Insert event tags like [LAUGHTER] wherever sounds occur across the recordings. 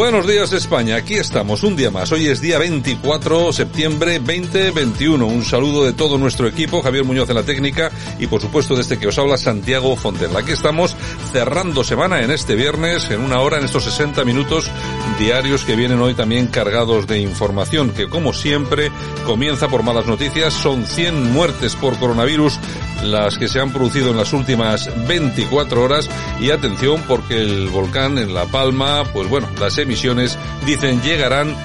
Buenos días España, aquí estamos un día más. Hoy es día 24 de septiembre 2021. Un saludo de todo nuestro equipo, Javier Muñoz en la técnica y por supuesto de este que os habla Santiago Fontenla. Aquí estamos cerrando semana en este viernes, en una hora, en estos 60 minutos diarios que vienen hoy también cargados de información que como siempre comienza por malas noticias. Son 100 muertes por coronavirus las que se han producido en las últimas 24 horas y atención porque el volcán en La Palma, pues bueno, las emisiones dicen llegarán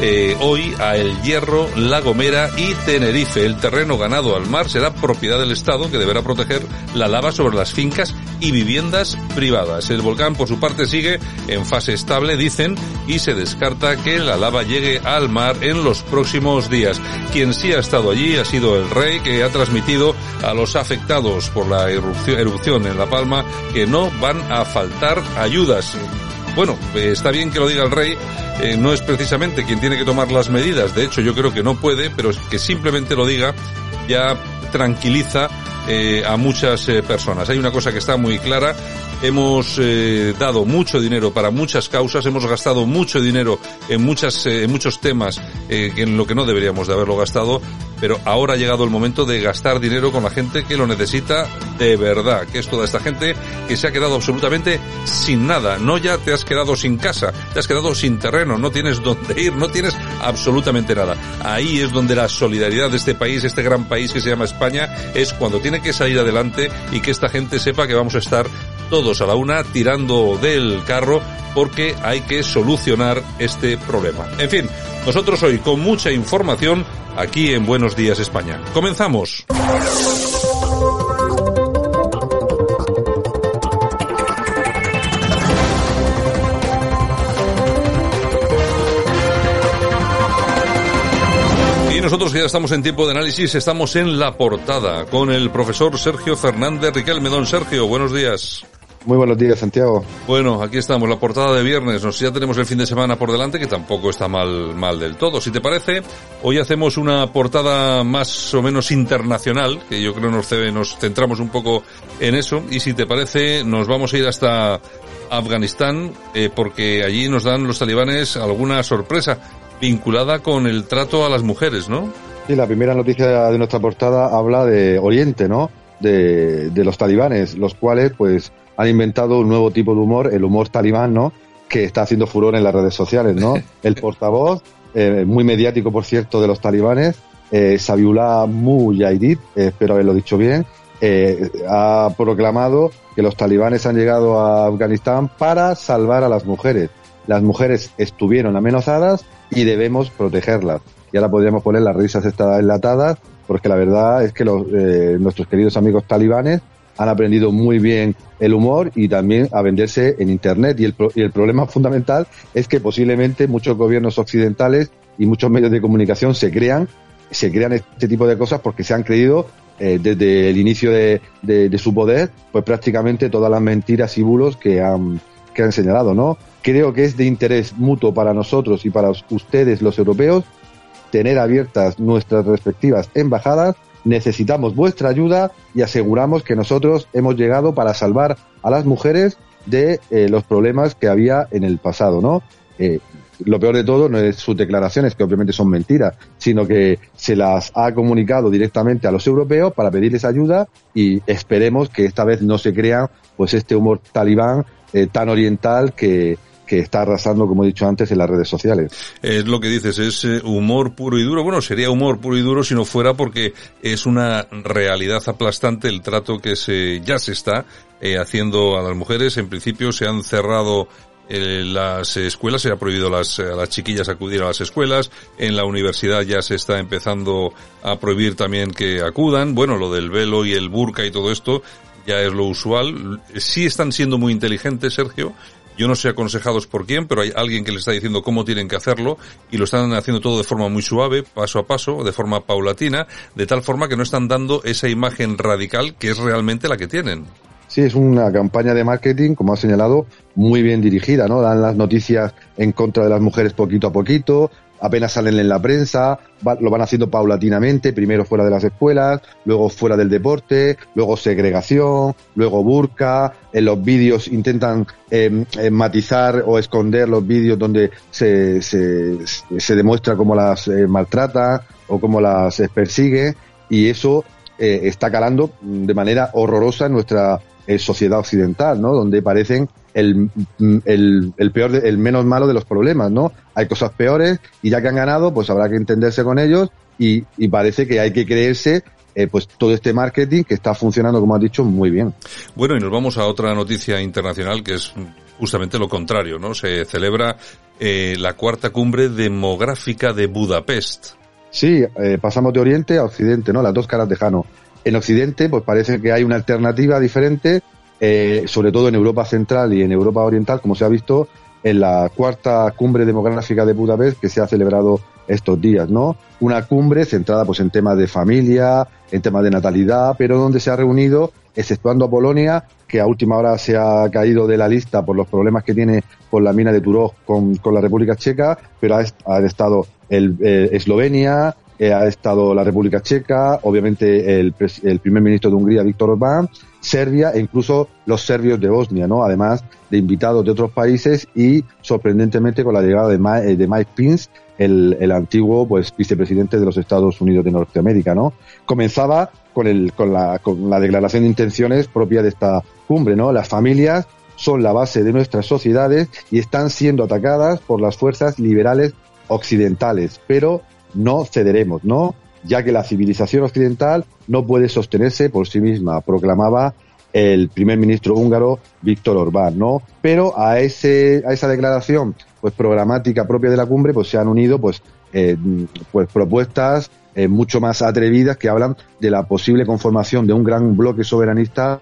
eh, hoy a El Hierro, La Gomera y Tenerife. El terreno ganado al mar será propiedad del Estado que deberá proteger la lava sobre las fincas y viviendas privadas. El volcán por su parte sigue en fase estable, dicen, y se descarta que la lava llegue al mar en los próximos días. Quien sí ha estado allí ha sido el rey que ha transmitido a los afectados por la erupción, en La Palma que no van a faltar ayudas bueno, eh, está bien que lo diga el rey, eh, no es precisamente quien tiene que tomar las medidas, de hecho yo creo que no puede, pero que simplemente lo diga ya tranquiliza eh, a muchas eh, personas. Hay una cosa que está muy clara, hemos eh, dado mucho dinero para muchas causas, hemos gastado mucho dinero en muchas, eh, en muchos temas eh, en lo que no deberíamos de haberlo gastado, pero ahora ha llegado el momento de gastar dinero con la gente que lo necesita de verdad, que es toda esta gente que se ha quedado absolutamente sin nada. No ya te has quedado sin casa, te has quedado sin terreno, no tienes [LAUGHS] dónde ir, no tienes absolutamente nada. Ahí es donde la solidaridad de este país, este gran país que se llama España, es cuando que salir adelante y que esta gente sepa que vamos a estar todos a la una tirando del carro porque hay que solucionar este problema. En fin, nosotros hoy con mucha información aquí en Buenos Días España. Comenzamos. Nosotros que ya estamos en tiempo de análisis, estamos en la portada con el profesor Sergio Fernández Riquelme. Don Sergio, buenos días. Muy buenos días, Santiago. Bueno, aquí estamos, la portada de viernes. Nos, ya tenemos el fin de semana por delante, que tampoco está mal, mal del todo. Si te parece, hoy hacemos una portada más o menos internacional, que yo creo nos, nos centramos un poco en eso. Y si te parece, nos vamos a ir hasta Afganistán, eh, porque allí nos dan los talibanes alguna sorpresa vinculada con el trato a las mujeres, ¿no? Sí, la primera noticia de nuestra portada habla de Oriente, ¿no? De, de los talibanes, los cuales, pues, han inventado un nuevo tipo de humor, el humor talibán, ¿no? Que está haciendo furor en las redes sociales, ¿no? [LAUGHS] El portavoz, eh, muy mediático, por cierto, de los talibanes, eh, Sabiullah Mujahideen, eh, espero haberlo dicho bien, eh, ha proclamado que los talibanes han llegado a Afganistán para salvar a las mujeres. Las mujeres estuvieron amenazadas y debemos protegerlas. Y ahora podríamos poner las risas estas enlatadas, porque la verdad es que los, eh, nuestros queridos amigos talibanes han aprendido muy bien el humor y también a venderse en Internet. Y el, y el problema [LAUGHS] fundamental es que posiblemente muchos gobiernos occidentales y muchos medios de comunicación se crean, se crean este tipo de cosas porque se han creído eh, desde el inicio de, de, de, su poder, pues prácticamente todas las mentiras y bulos que han, que han señalado, ¿no? Creo que es de interés mutuo para nosotros y para ustedes, los europeos, tener abiertas nuestras respectivas embajadas necesitamos vuestra ayuda y aseguramos que nosotros hemos llegado para salvar a las mujeres de eh, los problemas que había en el pasado, ¿no? Eh, lo peor de todo no es sus declaraciones, que obviamente son mentiras, sino que se las ha comunicado directamente a los europeos para pedirles ayuda y esperemos que esta vez no se crea pues este humor talibán eh, tan oriental que, que está arrasando, como he dicho antes, en las redes sociales. Es lo que dices, es eh, humor puro y duro. Bueno, sería humor puro y duro si no fuera porque es una realidad aplastante el trato que se ya se está eh, haciendo a las mujeres. En principio se han cerrado En las escuelas se ha prohibido a las, a las chiquillas acudir a las escuelas. En la universidad ya se está empezando a prohibir también que acudan. Bueno, lo del velo y el burka y todo esto ya es lo usual. Sí están siendo muy inteligentes, Sergio. Yo no sé aconsejados por quién, pero hay alguien que les está diciendo cómo tienen que hacerlo y lo están haciendo todo de forma muy suave, paso a paso, de forma paulatina, de tal forma que no están dando esa imagen radical que es realmente la que tienen. Sí, es una campaña de marketing, como ha señalado, muy bien dirigida, ¿no? Dan las noticias en contra de las mujeres poquito a poquito, apenas salen en la prensa, lo van haciendo paulatinamente, primero fuera de las escuelas, luego fuera del deporte, luego segregación, luego burka, en los vídeos intentan em, em, matizar o esconder los vídeos donde se, se, se demuestra cómo las eh, maltrata o cómo las persigue y eso eh, está calando de manera horrorosa en nuestra eh, sociedad occidental, ¿no? Donde parecen el, el, el peor, el menos malo de los problemas, ¿no? Hay cosas peores y ya que han ganado, pues habrá que entenderse con ellos y, y parece que hay que creerse eh, pues todo este marketing que está funcionando, como has dicho, muy bien. Bueno, y nos vamos a otra noticia internacional que es justamente lo contrario, ¿no? Se celebra eh, la cuarta cumbre demográfica de Budapest. Sí, eh, pasamos de Oriente a Occidente, ¿no? Las dos caras de Jano. En Occidente, pues parece que hay una alternativa diferente eh, sobre todo en Europa Central y en Europa Oriental, como se ha visto en la cuarta cumbre demográfica de Budapest que se ha celebrado estos días, ¿no? Una cumbre centrada pues en temas de familia, en temas de natalidad, pero donde se ha reunido, exceptuando a Polonia, que a última hora se ha caído de la lista por los problemas que tiene con la mina de Turov con, la República Checa, pero ha, estado el, eh, Eslovenia, eh, ha estado la República Checa, obviamente el, el primer ministro de Hungría, Víctor Orbán, Serbia e incluso los serbios de Bosnia, ¿no? Además de invitados de otros países y sorprendentemente con la llegada de, eh, Mike Pence, el, el, antiguo pues vicepresidente de los Estados Unidos de Norteamérica, ¿no? Comenzaba con el con la con la declaración de intenciones propia de esta cumbre, ¿no? Las familias son la base de nuestras sociedades y están siendo atacadas por las fuerzas liberales occidentales, pero no cederemos, ¿no? ya que la civilización occidental no puede sostenerse por sí misma, proclamaba el primer ministro húngaro Víctor Orbán, ¿no? Pero a ese a esa declaración pues programática propia de la cumbre pues se han unido pues eh, pues propuestas eh, mucho más atrevidas que hablan de la posible conformación de un gran bloque soberanista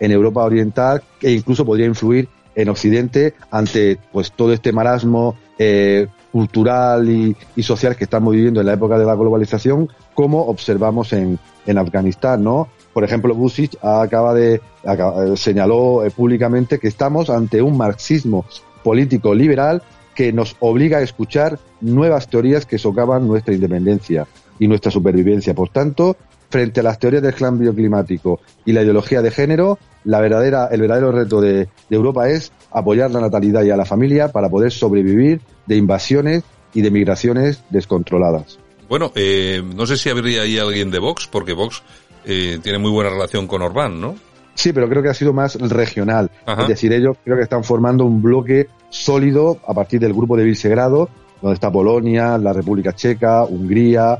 en Europa Oriental que incluso podría influir en Occidente ante pues todo este marasmo eh, cultural y, social que estamos viviendo en la época de la globalización, como observamos en, en Afganistán, ¿no? Por ejemplo, Busic acaba de eh, señaló eh, públicamente que estamos ante un marxismo político liberal que nos obliga a escuchar nuevas teorías que socavan nuestra independencia y nuestra supervivencia. Por tanto, frente a las teorías del cambio climático y la ideología de género, la verdadera, el verdadero reto de, Europa es apoyar la natalidad y a la familia para poder sobrevivir de invasiones y de migraciones descontroladas. Bueno, eh, no sé si habría ahí alguien de Vox, porque Vox eh, tiene muy buena relación con Orbán, ¿no? Sí, pero creo que ha sido más regional. Es decir, ellos creo que están formando un bloque sólido a partir del grupo de Visegrado, donde está Polonia, la República Checa, Hungría,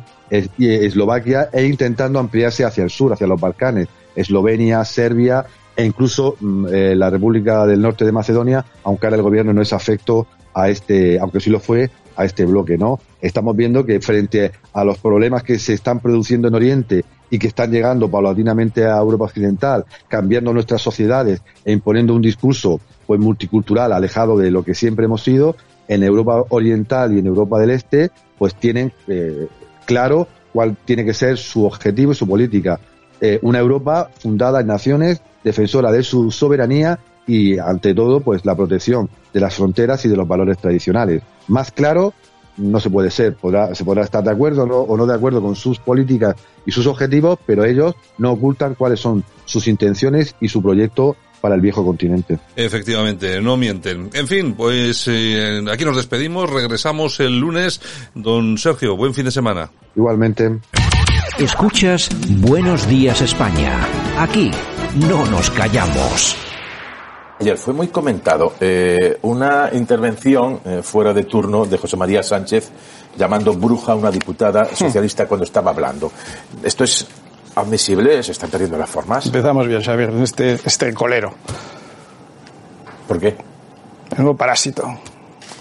y Eslovaquia, e intentando ampliarse hacia el sur, hacia los Balcanes, Eslovenia, Serbia e incluso mm, eh, la República del Norte de Macedonia, aunque ahora el gobierno no es afecto a este, aunque sí lo fue, a este bloque, ¿no? Estamos viendo que frente a los problemas que se están produciendo en Oriente y que están llegando paulatinamente a Europa Occidental, cambiando nuestras sociedades e imponiendo un discurso pues multicultural alejado de lo que siempre hemos sido, en Europa Oriental y en Europa del Este, pues tienen eh, claro cuál tiene que ser su objetivo y su política. Eh, una Europa fundada en naciones defensora de su soberanía y, ante todo, pues la protección de las fronteras y de los valores tradicionales. Más claro no se puede ser, se podrá estar de acuerdo o no de acuerdo con sus políticas y sus objetivos, pero ellos no ocultan cuáles son sus intenciones y su proyecto para el viejo continente. Efectivamente, no mienten. En fin, pues eh, aquí nos despedimos, regresamos el lunes. Don Sergio, buen fin de semana. Igualmente. Escuchas Buenos Días España. Aquí no nos callamos. Ayer fue muy comentado eh, una intervención eh, fuera de turno de José María Sánchez llamando bruja a una diputada hmm. socialista cuando estaba hablando. ¿Esto es admisible? ¿Se están perdiendo las formas? Empezamos bien, Xavier, en este, este colero. ¿Por qué? Menudo parásito.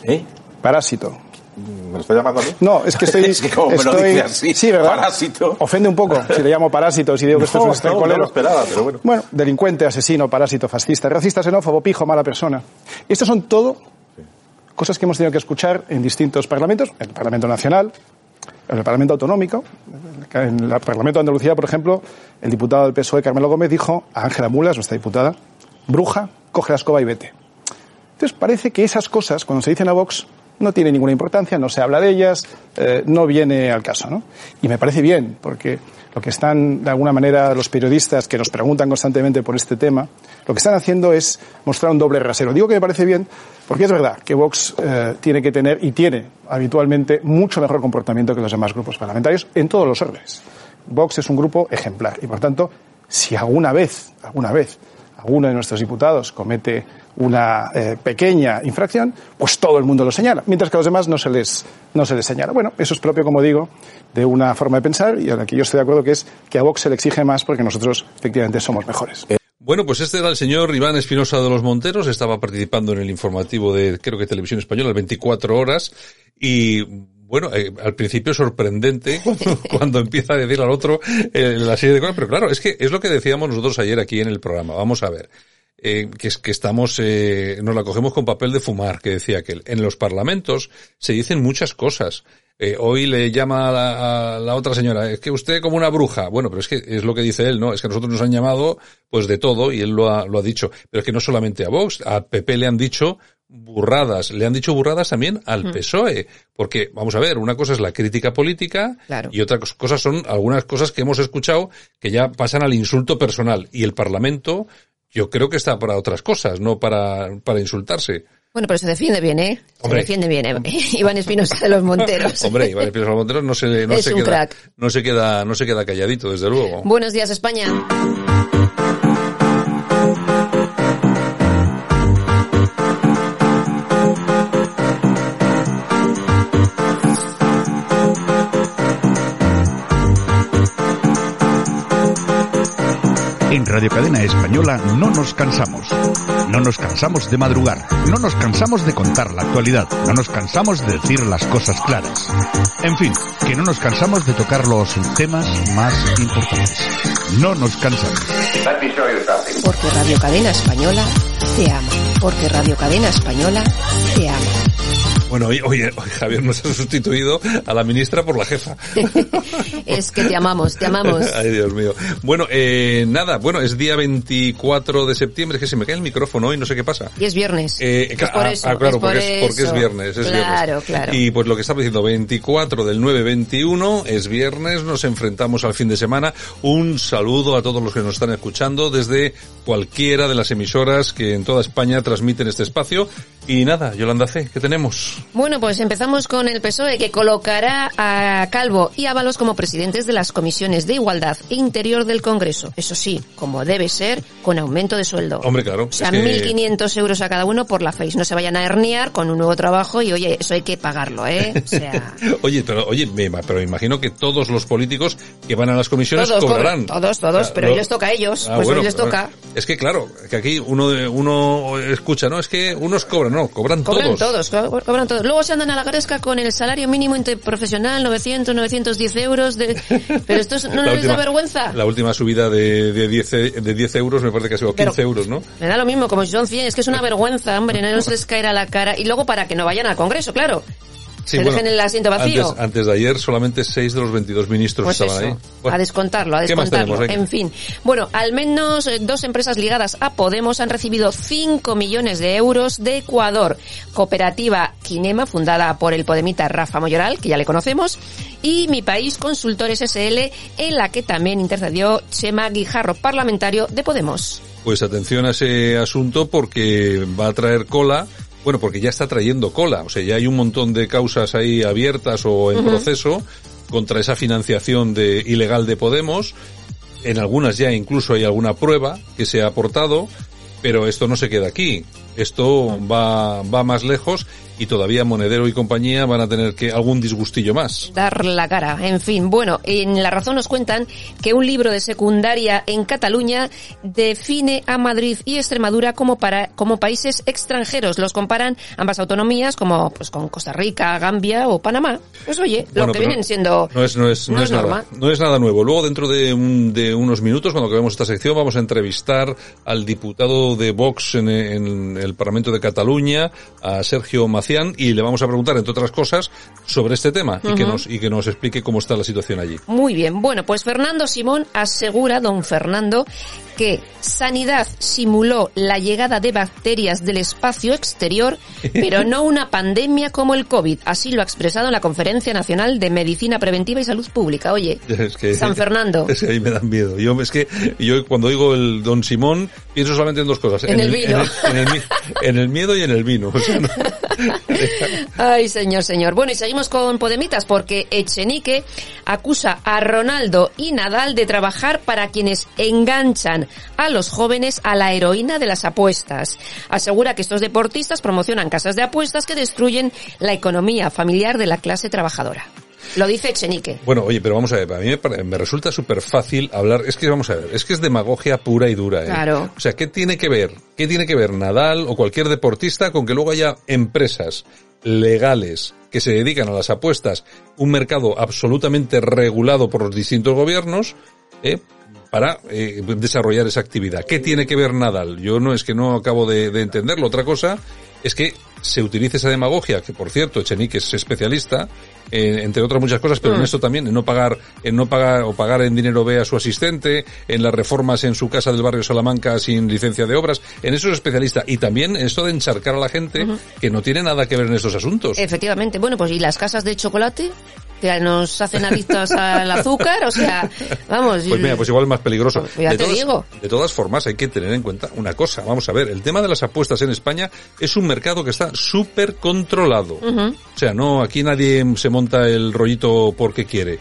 ¿Eh? Parásito. ¿Me lo está llamando a mí? No, es que estoy... [LAUGHS] es que como me lo dice así, Sí, ¿verdad? parásito. Ofende un poco si le llamo parásito, si digo que esto es No, un no, no estercolero. lo esperaba, pero bueno. Bueno, delincuente, asesino, parásito, fascista, racista, xenófobo, pijo, mala persona. Estos son todo cosas que hemos tenido que escuchar en distintos parlamentos, en el Parlamento Nacional, en el Parlamento Autonómico, en el Parlamento de Andalucía, por ejemplo, el diputado del PSOE, Carmelo Gómez, dijo a Ángela Mulas, nuestra diputada, bruja, coge la escoba y vete. Entonces parece que esas cosas, cuando se dicen a Vox, no tienen ninguna importancia, no se habla de ellas, eh, no viene al caso, ¿no? Y me parece bien, porque lo que están, de alguna manera, los periodistas que nos preguntan constantemente por este tema, lo que están haciendo es mostrar un doble rasero. Digo que me parece bien, porque es verdad que Vox eh, tiene que tener, y tiene habitualmente, mucho mejor comportamiento que los demás grupos parlamentarios en todos los órdenes. Vox es un grupo ejemplar, y por tanto, si alguna vez, alguna vez, alguno de nuestros diputados comete una eh, pequeña infracción, pues todo el mundo lo señala, mientras que a los demás no se les no se les señala. Bueno, eso es propio, como digo, de una forma de pensar y a la que yo estoy de acuerdo que es que a Vox se le exige más porque nosotros efectivamente somos mejores. Bueno, pues este era el señor Iván Espinosa de los Monteros, estaba participando en el informativo de, creo que Televisión Española, las 24 horas, y bueno, eh, al principio sorprendente [LAUGHS] cuando, cuando empieza a decir al otro eh, la serie de cosas, pero claro, es que es lo que decíamos nosotros ayer aquí en el programa. Vamos a ver. Eh, que es que estamos, eh, nos la cogemos con papel de fumar, que decía aquel. En los parlamentos se dicen muchas cosas. Eh, hoy le llama a la, a la otra señora, es que usted como una bruja. Bueno, pero es que es lo que dice él, ¿no? Es que a nosotros nos han llamado, pues de todo, y él lo ha, lo ha dicho. Pero es que no solamente a Vox, a PP le han dicho burradas, le han dicho burradas también al PSOE, porque vamos a ver, una cosa es la crítica política Claro. y otra cos- cosa son algunas cosas que hemos escuchado que ya pasan al insulto personal y el Parlamento yo creo que está para otras cosas, no para, para insultarse. Bueno, pero se defiende bien, ¿eh? Se defiende bien, ¿eh? [LAUGHS] Iván Espinosa de los Monteros. [LAUGHS] Hombre, Iván Espinosa Monteros no se, no Es se un queda, crack. no se queda, no se queda calladito, desde luego. Buenos días, España. En Radio Cadena Española no nos cansamos. No nos cansamos de madrugar. No nos cansamos de contar la actualidad. No nos cansamos de decir las cosas claras. En fin, que no nos cansamos de tocar los temas más importantes. No nos cansamos. Porque Radio Cadena Española te ama. Porque Radio Cadena Española te ama. Bueno, oye, oye, oye, Javier nos ha sustituido a la ministra por la jefa. [LAUGHS] es que te amamos, te amamos. [LAUGHS] Ay, Dios mío. Bueno, eh, nada, bueno, es día 24 de septiembre, es que se me cae el micrófono hoy, no sé qué pasa. Y es viernes. Eh, es por ah, eso. ah, claro, es por porque, es, porque es viernes, es claro, viernes. claro. Y pues lo que estaba diciendo, 24 del 9-21, es viernes, nos enfrentamos al fin de semana. Un saludo a todos los que nos están escuchando desde cualquiera de las emisoras que en toda España transmiten este espacio. Y nada, Yolanda C, ¿qué tenemos? Bueno, pues empezamos con el PSOE, que colocará a Calvo y Ábalos como presidentes de las comisiones de Igualdad e Interior del Congreso. Eso sí, como debe ser, con aumento de sueldo. Hombre, claro. O sea, es que- 1.500 euros a cada uno por la FACE. No se vayan a herniar con un nuevo trabajo y, oye, eso hay que pagarlo, ¿eh? O sea, [LAUGHS] Oye, pero oye, me, pero me imagino que todos los políticos que van a las comisiones todos, cobrarán. todos, todos, Ah, pero no. les toca a ellos, Ah, pues bueno, pero- toca. Es que claro, que aquí uno uno escucha, no, es que unos cobran, no, cobran, Cobran todos. todos, co- cobran todos. Luego se andan a la gresca con el salario mínimo interprofesional, 900, 910 euros. De... [LAUGHS] Pero esto es- no La les da vergüenza. La última subida de, de 10, e- de 10 euros me parece que ha sido 15 Pero- euros, ¿no? Me da lo mismo, como si son 100, es que es una vergüenza, hombre, no se les caerá la cara. Y luego para que no vayan al Congreso, claro. Sí, se bueno, dejen el asiento vacío. Antes, antes de ayer solamente 6 de los 22 ministros Pues estaban eso, ahí. Bueno, a descontarlo, a ¿qué más descontarlo. En fin. Bueno, al menos eh, dos empresas ligadas a Podemos han recibido 5 millones de euros de Ecuador. Cooperativa Kinema, fundada por el podemita Rafa Moyoral, que ya le conocemos, y Mi País Consultores SL, en la que también intercedió Chema Guijarro, parlamentario de Podemos. Pues atención a ese asunto porque va a traer cola. Bueno, porque ya está trayendo cola. O sea, ya hay un montón de causas ahí abiertas o en proceso contra esa financiación de, ilegal de Podemos. En algunas ya incluso hay alguna prueba que se ha aportado, pero esto no se queda aquí. esto va, va más lejos y todavía Monedero y compañía van a tener que algún disgustillo más. Dar la cara. En fin, bueno, en La Razón nos cuentan que un libro de secundaria en Cataluña define a Madrid y Extremadura como para como países extranjeros. Los comparan ambas autonomías como pues con Costa Rica, Gambia o Panamá. Pues oye, lo que vienen siendo No es, no es, no no es es nada, no es nada nuevo. Luego, dentro de, un- de unos minutos, cuando acabemos esta sección, vamos a entrevistar al diputado de Vox en, en el Parlamento de Cataluña, a Sergio Y le vamos a preguntar, entre otras cosas, sobre este tema y, que nos, y que nos explique cómo está la situación allí. Muy bien. Bueno, pues Fernando Simón asegura, don Fernando, que Sanidad simuló la llegada de bacterias del espacio exterior, [LAUGHS] pero no una pandemia como el COVID. Así lo ha expresado en la Conferencia Nacional de Medicina Preventiva y Salud Pública. Oye, [LAUGHS] Es que, San Fernando. [LAUGHS] Es que ahí me dan miedo. Yo, es que yo cuando oigo el Don Simón pienso solamente en dos cosas. En el vino. En el, en el mi- en el miedo y en el vino. O sea, no- Ay, señor, señor. Bueno, y seguimos con Podemitas porque Echenique acusa a Ronaldo y Nadal de trabajar para quienes enganchan a los jóvenes a la heroína de las apuestas. Asegura que estos deportistas promocionan casas de apuestas que destruyen la economía familiar de la clase trabajadora. Lo dice Echenique. Bueno, oye, pero vamos a ver, a mí me, me resulta súper fácil hablar, es que vamos a ver, es que es demagogia pura y dura. ¿eh? Claro. O sea, ¿qué tiene que ver? ¿Qué tiene que ver Nadal o cualquier deportista con que luego haya empresas legales que se dedican a las apuestas, un mercado absolutamente regulado por los distintos gobiernos, ¿eh? para eh, desarrollar esa actividad. ¿Qué tiene que ver Nadal? Yo no es que no acabo de, de entenderlo. Otra cosa es que se utilice esa demagogia, que por cierto, Echenique es especialista, eh, entre otras muchas cosas, pero en Mm. esto también, en no pagar, en no pagar o pagar en dinero B a su asistente, en las reformas en su casa del barrio Salamanca sin licencia de obras, en eso es especialista. Y también en esto de encharcar a la gente que no tiene nada que ver en estos asuntos. Efectivamente. Bueno, pues ¿y las casas de chocolate? Que nos hacen adictos al azúcar, o sea, vamos. Pues mira, pues igual es más peligroso. Pues ya de, te todas, digo. de todas formas, hay que tener en cuenta una cosa. Vamos a ver, el tema de las apuestas en España es un mercado que está súper controlado. O sea, no, aquí nadie se monta el rollito porque quiere.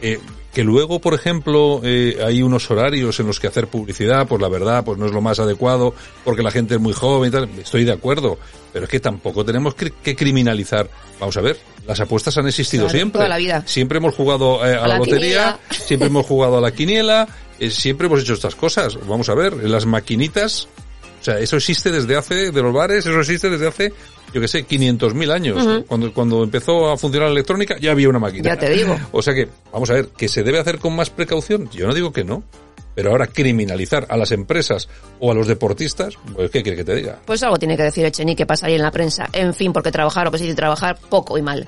Eh, que luego, por ejemplo, eh, hay unos horarios en los que hacer publicidad, pues la verdad, pues no es lo más adecuado, porque la gente es muy joven y tal. Estoy de acuerdo, pero es que tampoco tenemos que criminalizar. Vamos a ver, las apuestas han existido Claro, siempre. toda la vida. Siempre hemos jugado eh, a, A la, la lotería, quiniela. siempre hemos [LAUGHS] jugado a la quiniela, eh, siempre hemos hecho estas cosas. Vamos a ver, las maquinitas, o sea, eso existe desde hace, de los bares, eso existe desde hace, yo que sé, 500.000 años. Cuando, cuando empezó a funcionar la electrónica, ya había una máquina. Ya te digo. O sea que, vamos a ver, ¿que se debe hacer con más precaución? Yo no digo que no. Pero ahora criminalizar a las empresas o a los deportistas, pues ¿qué quiere que te diga? Pues algo tiene que decir Echenique pasaría en la prensa. En fin, porque trabajar o que dice trabajar poco y mal.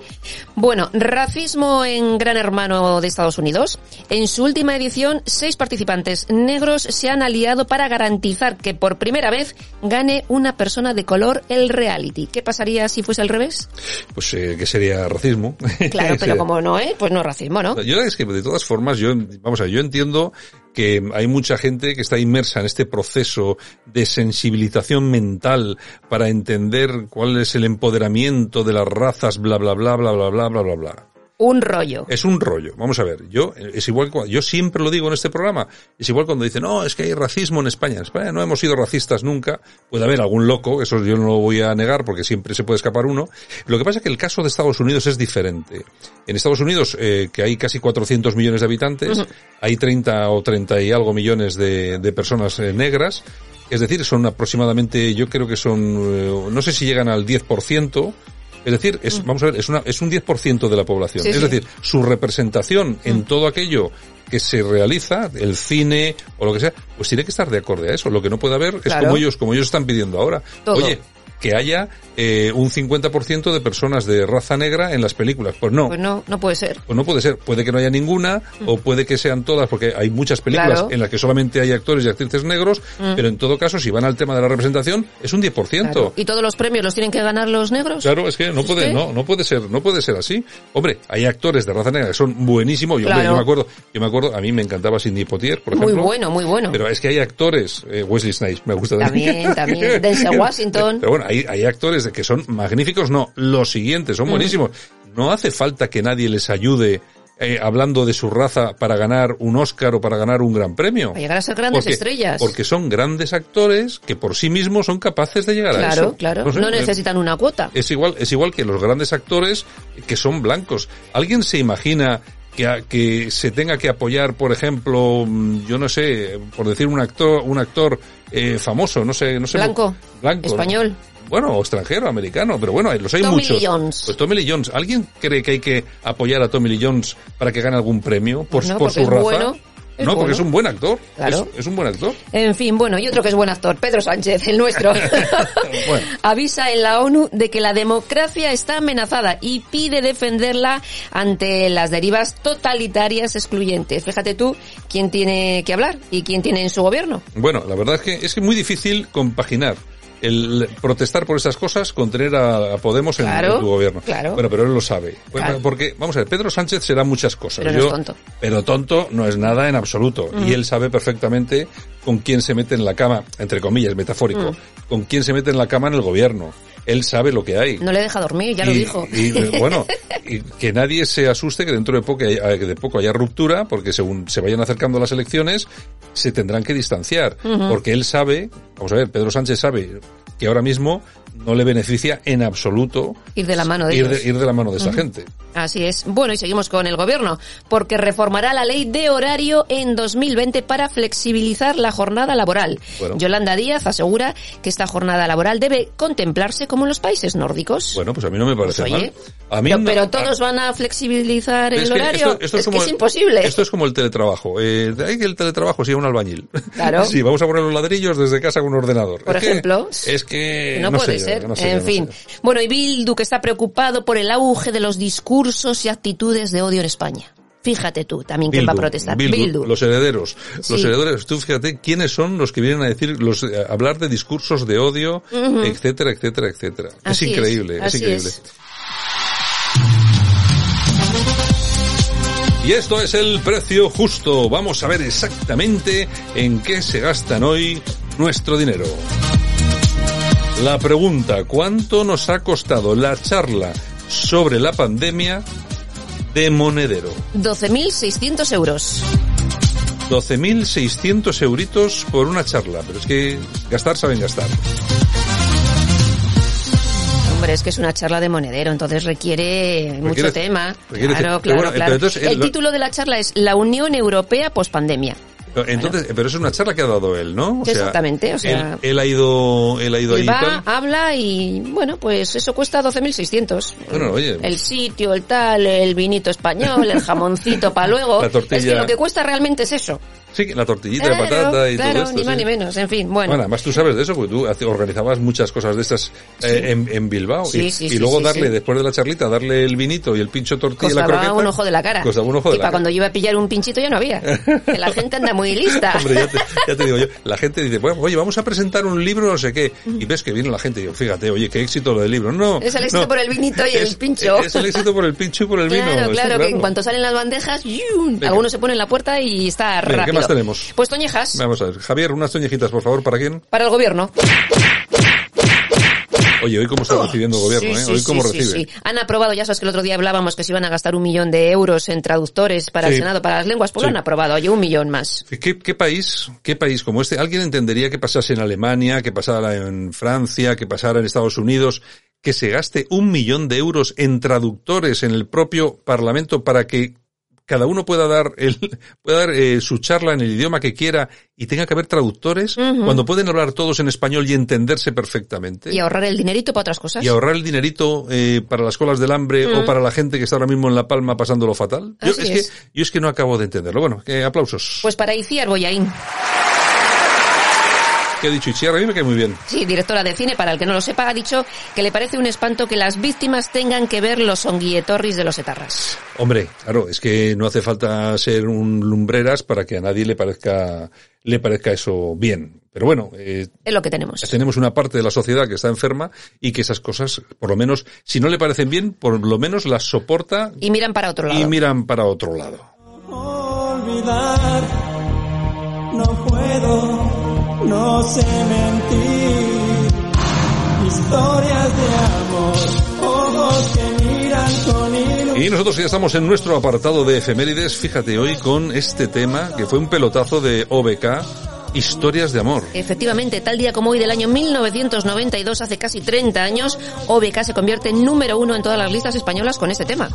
Bueno, racismo en Gran Hermano de Estados Unidos. En su última edición, seis participantes negros se han aliado para garantizar que por primera vez gane una persona de color el reality. ¿Qué pasaría si fuese al revés? Pues eh, que sería racismo. Claro, [LAUGHS] pero como no, ¿eh? Pues no racismo, ¿no? Yo es que de todas formas, yo, vamos a ver, yo entiendo que hay mucha gente que está inmersa en este proceso de sensibilización mental para entender cuál es el empoderamiento de las razas, bla, bla, bla, bla, bla, bla, bla, bla, bla. Un rollo. Es un rollo. Vamos a ver, yo, es igual, yo siempre lo digo en este programa, es igual cuando dicen, no, es que hay racismo en España. En España no hemos sido racistas nunca. Puede haber algún loco, eso yo no lo voy a negar porque siempre se puede escapar uno. Lo que pasa es que el caso de Estados Unidos es diferente. En Estados Unidos, eh, que hay casi 400 millones de habitantes, hay 30 o 30 y algo millones de, de personas eh, negras. Es decir, son aproximadamente, yo creo que son, eh, no sé si llegan al 10%. Es decir, es, vamos a ver, es, una, es un 10% de la población. Sí, es sí. decir, su representación en todo aquello que se realiza, el cine o lo que sea, pues tiene que estar de acorde a eso. Lo que no puede haber es Claro. como ellos, como ellos están pidiendo ahora. Todo. Oye, que haya eh, un 50% de personas de raza negra en las películas. Pues no. Pues no, no puede ser. Pues no puede ser. Puede que no haya ninguna, o puede que sean todas, porque hay muchas películas Claro. en las que solamente hay actores y actrices negros, Mm. pero en todo caso, si van al tema de la representación, es un 10%. Claro. ¿Y todos los premios los tienen que ganar los negros? Claro, es que no ¿Es puede, no, no puede ser, no puede ser así. Hombre, hay actores de raza negra que son buenísimos. Yo, hombre, Claro. yo me acuerdo, yo me acuerdo, a mí me encantaba Sidney Poitier, por Muy ejemplo. bueno, muy bueno. Pero es que hay actores, eh, Wesley Snipes, me gusta También, también. Denzel [LAUGHS] Washington. Pero bueno, hay, hay actores de que son magníficos, no, los siguientes son buenísimos. No hace falta que nadie les ayude eh, hablando de su raza para ganar un Oscar o para ganar un gran premio. Para llegar a ser grandes Porque- estrellas. Porque son grandes actores que por sí mismos son capaces de llegar a claro, eso. claro. sé, no eh, necesitan una cuota. es igual, es igual que los grandes actores que son blancos. ¿Alguien se imagina que, a- que se tenga que apoyar, por ejemplo, mm, yo no sé, por decir un actor, un actor eh, famoso, no sé, no sé. Blanco, blanco, ¿no? Bueno, o extranjero, americano, pero bueno, los hay Tommy muchos. Lee Jones. Pues Tommy Lee Jones. ¿Alguien cree que hay que apoyar a Tommy Lee Jones para que gane algún premio por, no, por porque su raza? bueno, es no, porque es un buen actor. Claro. Es, es un buen actor. En fin, bueno, y otro que es buen actor, Pedro Sánchez, el nuestro. [LAUGHS] Bueno. Avisa en la ONU de que la democracia está amenazada y pide defenderla ante las derivas totalitarias excluyentes. Fíjate tú quién tiene que hablar y quién tiene en su gobierno. Bueno, la verdad es que es muy difícil compaginar el protestar por esas cosas con tener a, Podemos en, Claro, tu gobierno. claro. Bueno, pero él lo sabe. Bueno, Claro. Porque, vamos a ver, Pedro Sánchez será muchas cosas. Pero no es tonto. Pero tonto no es nada en absoluto. Mm. Y él sabe perfectamente con quién se mete en la cama, entre comillas, metafórico, Mm. con quién se mete en la cama en el gobierno. Él sabe lo que hay. No le deja dormir, ya lo dijo. Y, eh, [LAUGHS] bueno, y que nadie se asuste que dentro de poco, haya- de poco haya ruptura, porque según se vayan acercando las elecciones, se tendrán que distanciar. Porque él sabe, vamos a ver, Pedro Sánchez sabe que ahora mismo no le beneficia en absoluto Ir de la mano de ir de, ir de la mano de Ujú. gente. Así es. Bueno, y seguimos con el gobierno, porque reformará la ley de horario en 2020 para flexibilizar la jornada laboral. Bueno. Yolanda Díaz asegura que esta jornada laboral debe contemplarse como en los países nórdicos. Bueno, pues a mí no me parece Pues, oye, mal. A mí pero, no- pero todos van a flexibilizar el horario. esto- esto es, como es imposible. Esto es como el teletrabajo. Eh, de ahí que el teletrabajo sea un albañil. Claro. [LAUGHS] sí, vamos a poner los ladrillos desde casa con un ordenador. Por Es que- ejemplo. es que no, no sé ser. no sé yo, en fin. sé. Bueno, y Bildu que está preocupado por el auge de los discursos y actitudes de odio en España. Fíjate tú también quién va a protestar. Bildu, Bildu. los herederos. Los Sí. herederos, tú fíjate quiénes son los que vienen a decir, los, eh, hablar de discursos de odio, etcétera, etcétera, etcétera. Así es increíble, es, increíble. es. Y esto es el precio justo. Vamos a ver exactamente en qué se gastan hoy nuestro dinero. La pregunta, ¿cuánto nos ha costado la charla sobre la pandemia de Monedero? 12.600 euros. 12.600 euritos por una charla, pero es que gastar saben gastar. Hombre, es que es una charla de monedero, entonces requiere, mucho tema. requiere- claro, claro, bueno, claro. entonces, eh, el lo- título de la charla es La Unión Europea pospandemia. Entonces, pero es una charla que ha dado él, ¿no? O sea, Exactamente, o sea- él, él ha ido, él ha ido Él y va, tal. habla y, bueno, pues eso cuesta 12.600. Bueno, oye. El sitio, el tal, el vinito español, el jamoncito [LAUGHS] para luego. La tortilla. Es que lo que cuesta realmente es eso. Sí, la tortillita de Claro, patata y claro, todo esto. ni más sí. ni menos. En fin, Bueno, bueno. además tú sabes de eso, porque tú organizabas muchas cosas de estas eh, en, en Bilbao. Sí, y, sí, y luego darle, después de la charlita, darle el vinito y el pincho tortilla y la Costaba croqueta. un ojo de la cara. Costaba un ojo de y la para cara. cuando yo iba a pillar un pinchito ya no había. Que la gente anda muy lista. [LAUGHS] Hombre, ya te, ya te digo yo, la gente dice, bueno, oye, vamos a presentar un libro, no sé qué, y ves que viene la gente y digo, fíjate, oye, qué éxito lo del libro. No, Es el éxito no, por el vinito y el pincho. Es el éxito por el pincho y por el vino. Claro, claro, que en cuanto salen las bandejas, ¡yum! Algunos se ponen en la puerta y está rápido. ¿Qué más tenemos? Pues toñejas Vamos a ver, Javier, unas toñejitas, por favor, ¿para quién? para el gobierno. Oye, hoy cómo está recibiendo el gobierno, Sí, ¿eh? sí, Hoy cómo sí, sí, recibe. sí. Han aprobado, ya sabes que el otro día hablábamos que se iban a gastar un millón de euros en traductores para el Sí. Senado, para las lenguas, pues Sí. lo han aprobado, oye, un millón más. ¿Qué, qué país, qué país como este? ¿Alguien entendería que pasase en Alemania, que pasara en Francia, que pasara en Estados Unidos, que se gaste un millón de euros en traductores en el propio Parlamento para que cada uno pueda dar el, [LAUGHS] pueda dar eh, su charla en el idioma que quiera y tenga que haber traductores cuando pueden hablar todos en español y entenderse perfectamente? Y ahorrar el dinerito para otras cosas. y ahorrar el dinerito eh, para las colas del hambre o para la gente que está ahora mismo en La Palma pasándolo fatal. Yo es, es. que yo es que no acabo de entenderlo. Bueno, que aplausos. Pues para Iciar Boyaín. ¿Qué ha dicho? A mí me cae muy bien. Sí, directora de cine, para el que no lo sepa, ha dicho que le parece un espanto que las víctimas tengan que ver los onguietorris de los etarras. Hombre, claro, es que no hace falta ser un lumbreras para que a nadie le parezca le parezca eso bien. Pero bueno, eh, Es lo que tenemos. tenemos una parte de la sociedad que está enferma y que esas cosas, por lo menos, si no le parecen bien, por lo menos las soporta Y miran para otro lado. y miran para otro lado. olvidar. No puedo, no sé mentir. Historias de amor, ojos que miran con ilusión. Y nosotros ya estamos en nuestro apartado de efemérides, fíjate hoy con este tema que fue un pelotazo de OBK, Historias de amor. Efectivamente, tal día como hoy del año 1992, hace casi 30 años, OBK se convierte en número uno en todas las listas españolas con este tema.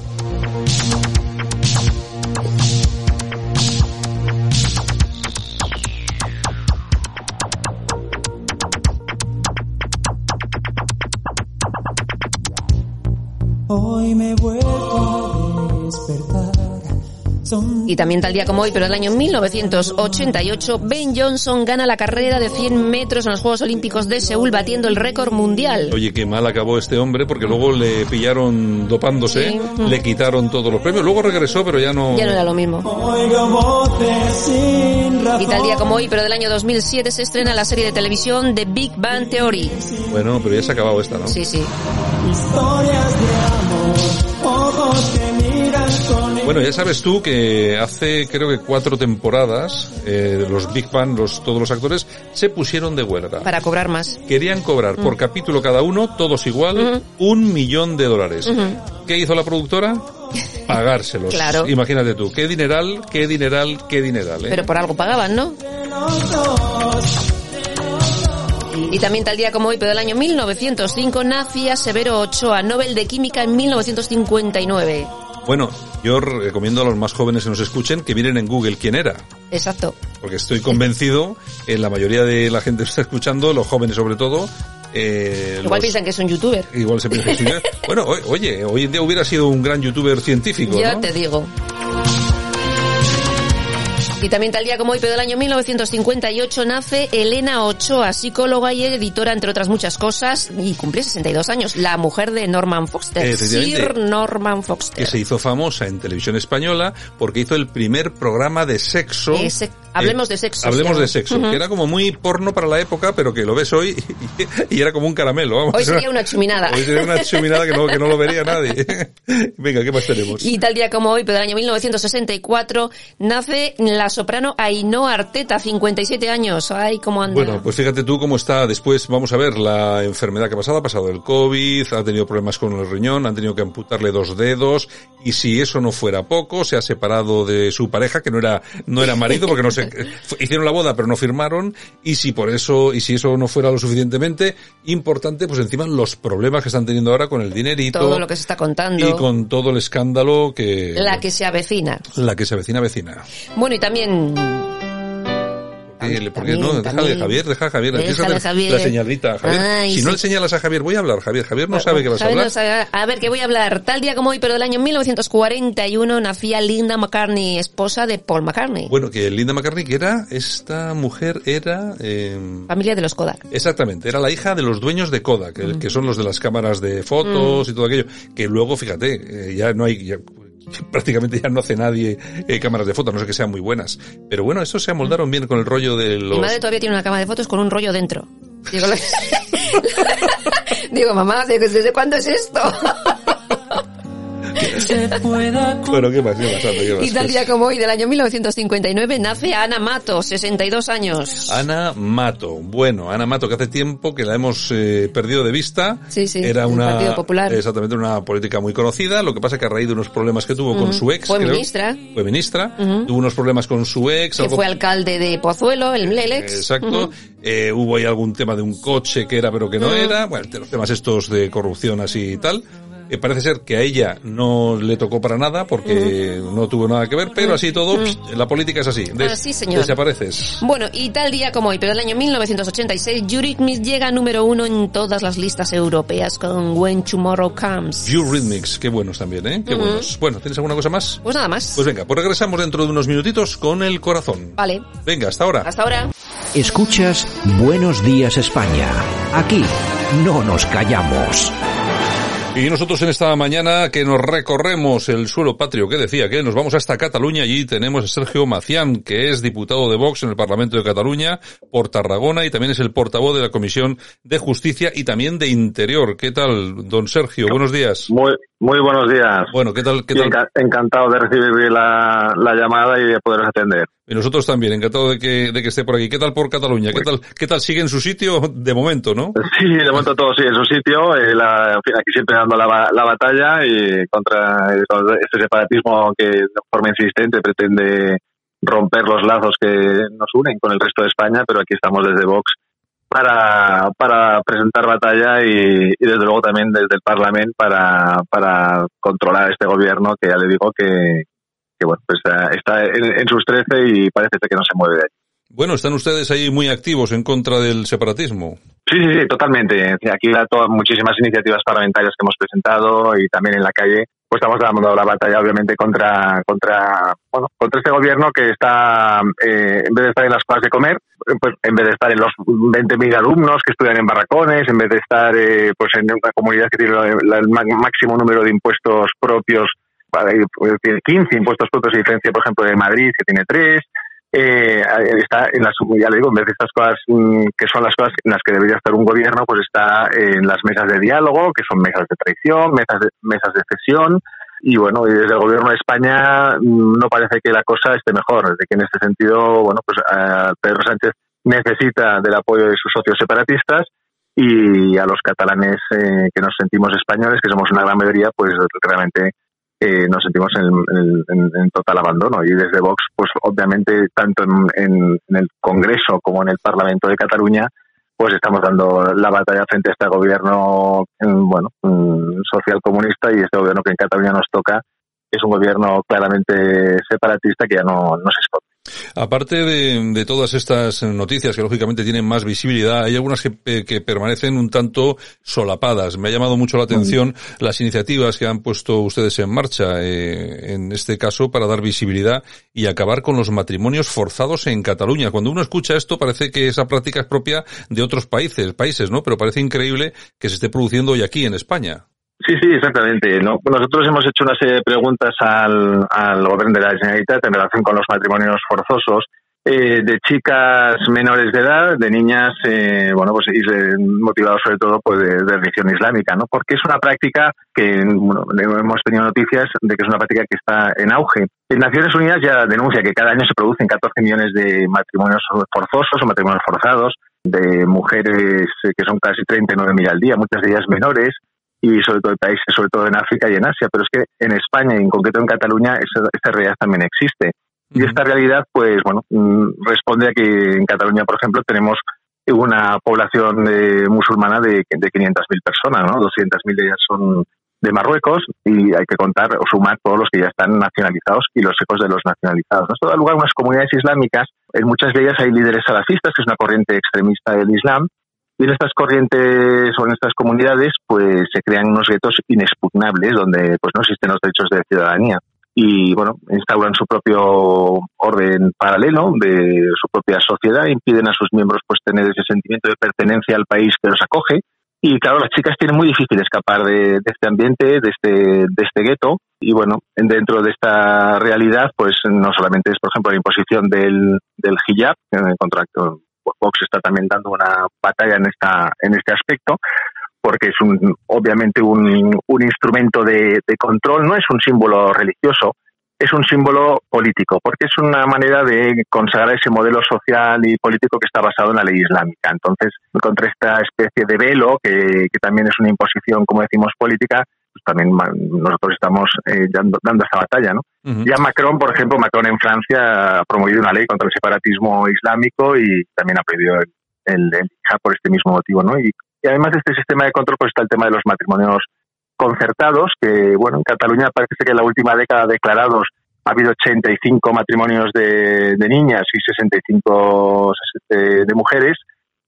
Y también tal día como hoy, pero el año 1988, Ben Johnson gana la carrera de 100 metros en los Juegos Olímpicos de Seúl, batiendo el récord mundial. Oye, qué mal acabó este hombre, porque luego le pillaron dopándose, le quitaron todos los premios, luego regresó, pero ya no... Ya no era lo mismo. Y tal día como hoy, pero del año 2007, se estrena la serie de televisión The Big Bang Theory. Bueno, pero ya se ha acabado esta, ¿no? Sí, sí. Historias de amor, ojos con Bueno, ya sabes tú que hace creo que cuatro temporadas eh, los Big Bang, los, todos los actores, se pusieron de huelga. Para cobrar más. Querían cobrar por capítulo cada uno, todos igual, un millón de dólares. ¿Qué hizo la productora? [LAUGHS] Pagárselos. Claro. Imagínate tú, qué dineral, qué dineral, qué dineral. ¿eh? Pero por algo pagaban, ¿no? Y también tal día como hoy, pero del año 1905, nacía Severo Ochoa, Nobel de Química en 1959. Bueno, yo recomiendo a los más jóvenes que nos escuchen que miren en Google quién era. Exacto. Porque estoy convencido que la mayoría de la gente que está escuchando, los jóvenes sobre todo, eh, Igual los- piensan que es un youtuber. Igual se piensa que es un youtuber. [LAUGHS] Bueno, oye, hoy en día hubiera sido un gran youtuber científico, Ya ¿no? te digo. Y también tal día como hoy, pero del año 1958, nace Elena Ochoa, psicóloga y editora, entre otras muchas cosas, y cumple 62 años, la mujer de Norman Foster. Sir Norman Foster. Que se hizo famosa en televisión española porque hizo el primer programa de sexo. Ese- hablemos de sexo, Hablemos de sexo, Ujú. que era como muy porno para la época, pero que lo ves hoy y, [LAUGHS] y era como un caramelo. Vamos. Hoy sería una chuminada. Hoy sería una chuminada que no, que no lo vería nadie. [LAUGHS] Venga, ¿qué más tenemos? Y tal día como hoy, pero del año 1964, nace la soprano Ainhoa Arteta, 57 años. Ay, cómo anda. Bueno, pues fíjate tú cómo está después, vamos a ver, la enfermedad que ha pasado, ha pasado el COVID, ha tenido problemas con el riñón, han tenido que amputarle dos dedos, y si eso no fuera poco, se ha separado de su pareja, que no era, no era marido, porque no se, hicieron la boda pero no firmaron, y si por eso, y si eso no fuera lo suficientemente importante, pues encima los problemas que están teniendo ahora con el dinerito, Todo lo que se está contando. y con todo el escándalo que, La que se avecina. la que se avecina vecina. Bueno, y también... ¿Por qué también, no? Déjale, también. Javier, deja a Javier. La señalita, Javier. Ay, si no le señalas a Javier, voy a hablar, Javier. Javier no sabe qué vas a hablar. no sabe- a ver, ¿qué voy a hablar? Tal día como hoy, pero del año 1941, nacía Linda McCartney, esposa de Paul McCartney. Bueno, que Linda McCartney, que era, esta mujer era... eh, Familia de los Kodak. Exactamente, era la hija de los dueños de Kodak, que, que son los de las cámaras de fotos Mm. y todo aquello, que luego, fíjate, eh, ya no hay, ya- [LAUGHS] prácticamente ya no hace nadie eh, cámaras de fotos, no sé que sean muy buenas. Pero bueno, estos se amoldaron bien con el rollo de los... Mi madre todavía tiene una cama de fotos con un rollo dentro. Digo, [LAUGHS] [LAUGHS] Digo mamá, ¿desde desde cuándo es esto? [LAUGHS] Bueno, ¿qué más? ¿Qué más? Anda, ¿qué más? Y tal día como hoy, del año 1959, nace Ana Mato, 62 años. Ana Mato. Bueno, Ana Mato, que hace tiempo que la hemos eh, perdido de vista. Sí, sí, Era una, Partido Popular. Exactamente, una política muy conocida. Lo que pasa que a raíz de unos problemas que tuvo con su ex. Fue creo- ministra. Fue ministra. Tuvo unos problemas con su ex. Que algo- fue alcalde de Pozuelo, el Mlelex. Exacto. Ujú. Eh, hubo ahí algún tema de un coche que era pero que no era. Bueno, los temas estos de corrupción así y tal. Eh, parece ser que a ella no le tocó para nada porque no tuvo nada que ver, pero así todo, la política es así. Des- Así, señor. Desapareces. Bueno, y tal día como hoy, pero del año 1986, Eurythmics llega número uno en todas las listas europeas con When Tomorrow Comes. Eurythmics, qué buenos también, ¿eh? Qué buenos. Bueno, ¿tienes alguna cosa más? Pues nada más. Pues venga, pues regresamos dentro de unos minutitos con el corazón. Vale, Venga, hasta ahora. hasta ahora. Escuchas Buenos Días España. Aquí no nos callamos. Y nosotros en esta mañana que nos recorremos el suelo patrio que decía que nos vamos hasta Cataluña, allí tenemos a Sergio Macián, que es diputado de Vox en el Parlamento de Cataluña por Tarragona y también es el portavoz de la Comisión de Justicia y también de Interior. ¿Qué tal, don Sergio? Buenos días. Muy, muy buenos días. Bueno, ¿qué tal? ¿Qué tal? enca- encantado de recibir la, la llamada y de poderos atender. Y nosotros también, encantado de que, de que esté por aquí. ¿Qué tal por Cataluña? ¿Qué tal, qué tal sigue en su sitio de momento, no? Sí, de momento todo sigue en su sitio. eh, la- en fin, aquí siempre dando la, la batalla y contra este separatismo que de forma insistente pretende romper los lazos que nos unen con el resto de España, pero aquí estamos desde Vox para, para presentar batalla y, y desde luego también desde el Parlamento para, para controlar este gobierno que ya le digo que, que bueno, pues está, está en, en sus trece y parece que no se mueve de ahí. Bueno, están ustedes ahí muy activos en contra del separatismo. Sí, sí, sí, totalmente. Aquí hay muchísimas iniciativas parlamentarias que hemos presentado y también en la calle, pues estamos dando la batalla, obviamente, contra, contra, bueno, contra este gobierno que está, eh, en vez de estar en las escuelas de comer, pues en vez de estar en los 20.000 alumnos que estudian en barracones, en vez de estar, eh, pues en una comunidad que tiene el máximo número de impuestos propios, pues, tiene 15 impuestos propios, a diferencia, por ejemplo, de Madrid, que tiene 3, eh, está en las, ya le digo, en vez de estas cosas mm, que son las cosas en las que debería estar un gobierno, pues está en las mesas de diálogo, que son mesas de traición, mesas de, mesas de cesión, y bueno, y desde el gobierno de España mm, no parece que la cosa esté mejor, de que en este sentido, bueno, pues eh, Pedro Sánchez necesita del apoyo de sus socios separatistas y a los catalanes eh, que nos sentimos españoles, que somos una gran mayoría, pues realmente eh, nos sentimos en, en- en- total abandono. Y desde Vox, pues obviamente, tanto en, en- en el Congreso como en el Parlamento de Cataluña, pues estamos dando la batalla frente a este gobierno, mm, bueno, mm, social comunista y este gobierno que en Cataluña nos toca es un gobierno claramente separatista que ya no, no se esconde. Aparte de, de todas estas noticias que lógicamente tienen más visibilidad, hay algunas que, eh, que permanecen un tanto solapadas. Me ha llamado mucho la atención las iniciativas que han puesto ustedes en marcha, eh, en este caso, para dar visibilidad y acabar con los matrimonios forzados en Cataluña. Cuando uno escucha esto parece que esa práctica es propia de otros países, países, ¿no? Pero parece increíble que se esté produciendo hoy aquí en España. Sí, sí, exactamente. ¿no? Nosotros hemos hecho una serie de preguntas al, al gobierno de la Generalitat en relación con los matrimonios forzosos eh, de chicas menores de edad, de niñas, eh, bueno, pues motivados sobre todo pues, de, religión islámica, ¿no? Porque es una práctica que, hemos tenido noticias de que es una práctica que está en auge. En Naciones Unidas ya denuncia que cada año se producen 14 millones de matrimonios forzosos o matrimonios forzados de mujeres eh, que son casi 39.000 al día, muchas de ellas menores, y sobre todo en países, sobre todo en África y en Asia, pero es que en España y en concreto en Cataluña esa- esta realidad también existe. Y esta realidad, pues bueno, mm, responde a que en Cataluña, por ejemplo, tenemos una población eh, musulmana de, de 500.000 personas, ¿no? 200.000 de ellas son de Marruecos y hay que contar o sumar todos los que ya están nacionalizados y los ecos de los nacionalizados. Esto da lugar a unas comunidades islámicas, en muchas de ellas hay líderes salafistas, que es una corriente extremista del Islam, y en estas corrientes o en estas comunidades, pues se crean unos guetos inexpugnables donde pues no existen los derechos de ciudadanía. Y bueno, instauran su propio orden paralelo de su propia sociedad, impiden a sus miembros pues tener ese sentimiento de pertenencia al país que los acoge. Y claro, las chicas tienen muy difícil escapar de, este ambiente, de este, de este gueto. Y bueno, dentro de esta realidad, pues no solamente es, por ejemplo, la imposición del, del hijab, en contra Vox está también dando una batalla en esta en este aspecto porque es un, obviamente un, un instrumento de, control, no es un símbolo religioso, es un símbolo político, porque es una manera de consagrar ese modelo social y político que está basado en la ley islámica. Entonces, contra esta especie de velo, que, que también es una imposición, como decimos, política, pues también nosotros estamos eh, dando, dando esta batalla, ¿no? Ya Macron, por ejemplo, Macron en Francia ha promovido una ley contra el separatismo islámico y también ha prohibido el, el, el hijab por este mismo motivo, ¿no? Y, y además de este sistema de control, pues está el tema de los matrimonios concertados, que, bueno, en Cataluña parece que en la última década declarados ha habido 85 matrimonios de, de niñas y 65 de, de mujeres,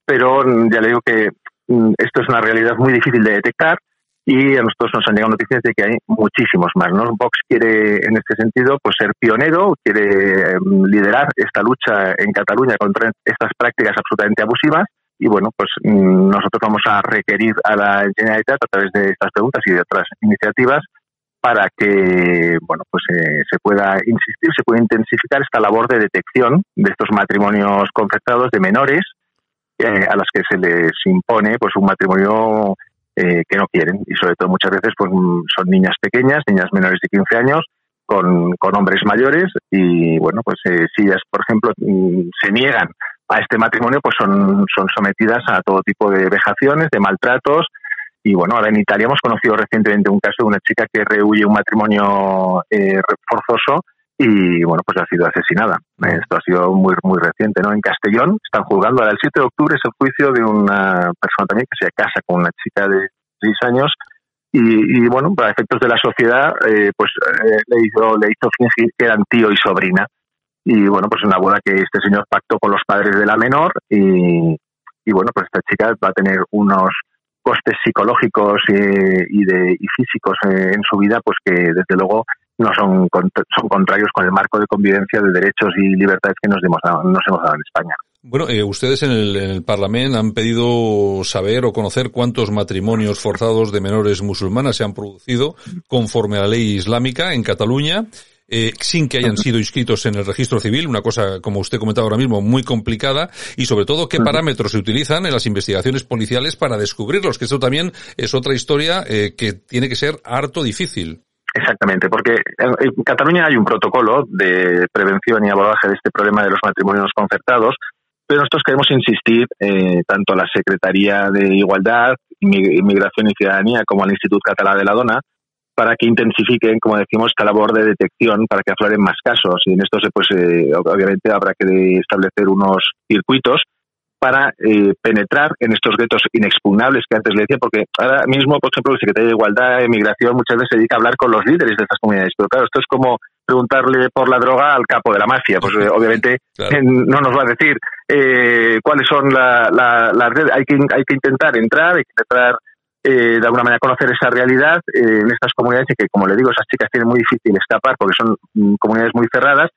pero ya le digo que mm, esto es una realidad muy difícil de detectar y a nosotros nos han llegado noticias de que hay muchísimos más. ¿no? Vox quiere, en este sentido, pues ser pionero, quiere mm, liderar esta lucha en Cataluña contra estas prácticas absolutamente abusivas y bueno, pues mm, nosotros vamos a requerir a la Generalitat a través de estas preguntas y de otras iniciativas para que bueno pues eh, se pueda insistir, se pueda intensificar esta labor de detección de estos matrimonios concertados de menores eh, a las que se les impone pues un matrimonio eh, que no quieren. Y sobre todo muchas veces pues mm, son niñas pequeñas, niñas menores de 15 años con, con hombres mayores. Y bueno pues eh, si ellas por ejemplo mm, se niegan a este matrimonio pues son, son sometidas a todo tipo de vejaciones, de maltratos. Y bueno, ahora en Italia hemos conocido recientemente un caso de una chica que rehuye un matrimonio eh, forzoso y bueno, pues ha sido asesinada. Esto ha sido muy muy reciente, ¿no? En Castellón están juzgando, ahora el 7 de octubre es el juicio de una persona también que se casa con una chica de 6 años y, y bueno, para efectos de la sociedad, eh, pues eh, le hizo le hizo fingir que eran tío y sobrina. Y bueno, pues una boda que este señor pactó con los padres de la menor y, y bueno, pues esta chica va a tener unos costes psicológicos y, y de, y físicos eh, en su vida, pues que desde luego no son, son contrarios con el marco de convivencia de derechos y libertades que nos, dimos, nos hemos dado en España. Bueno, eh, ustedes en el, en el Parlamento han pedido saber o conocer cuántos matrimonios forzados de menores musulmanas se han producido conforme a la ley islámica en Cataluña. eh, sin que hayan sido inscritos en el registro civil, una cosa, como usted comentaba ahora mismo, muy complicada, y sobre todo qué parámetros se utilizan en las investigaciones policiales para descubrirlos, que eso también es otra historia eh, que tiene que ser harto difícil. Exactamente, porque en, Cataluña hay un protocolo de prevención y abordaje de este problema de los matrimonios concertados, pero nosotros queremos insistir eh, tanto a la Secretaría de Igualdad, Inmi- Inmigración y Ciudadanía como al Instituto Català de la Dona para que intensifiquen, como decimos, esta labor de detección para que afloren más casos. Y en esto, se, pues, eh, obviamente, habrá que establecer unos circuitos para eh, penetrar en estos guetos inexpugnables que antes le decía, porque ahora mismo, por ejemplo, el secretario de Igualdad e Inmigración muchas veces se dedica a hablar con los líderes de estas comunidades, pero claro, esto es como preguntarle por la droga al capo de la mafia, pues eh, obviamente [LAUGHS] Claro. no nos va a decir eh, cuáles son la- la- las redes, hay que, hay que intentar entrar, hay que intentar eh, de alguna manera conocer esa realidad eh, en estas comunidades y que, como le digo, esas chicas tienen muy difícil escapar porque son mm, comunidades muy cerradas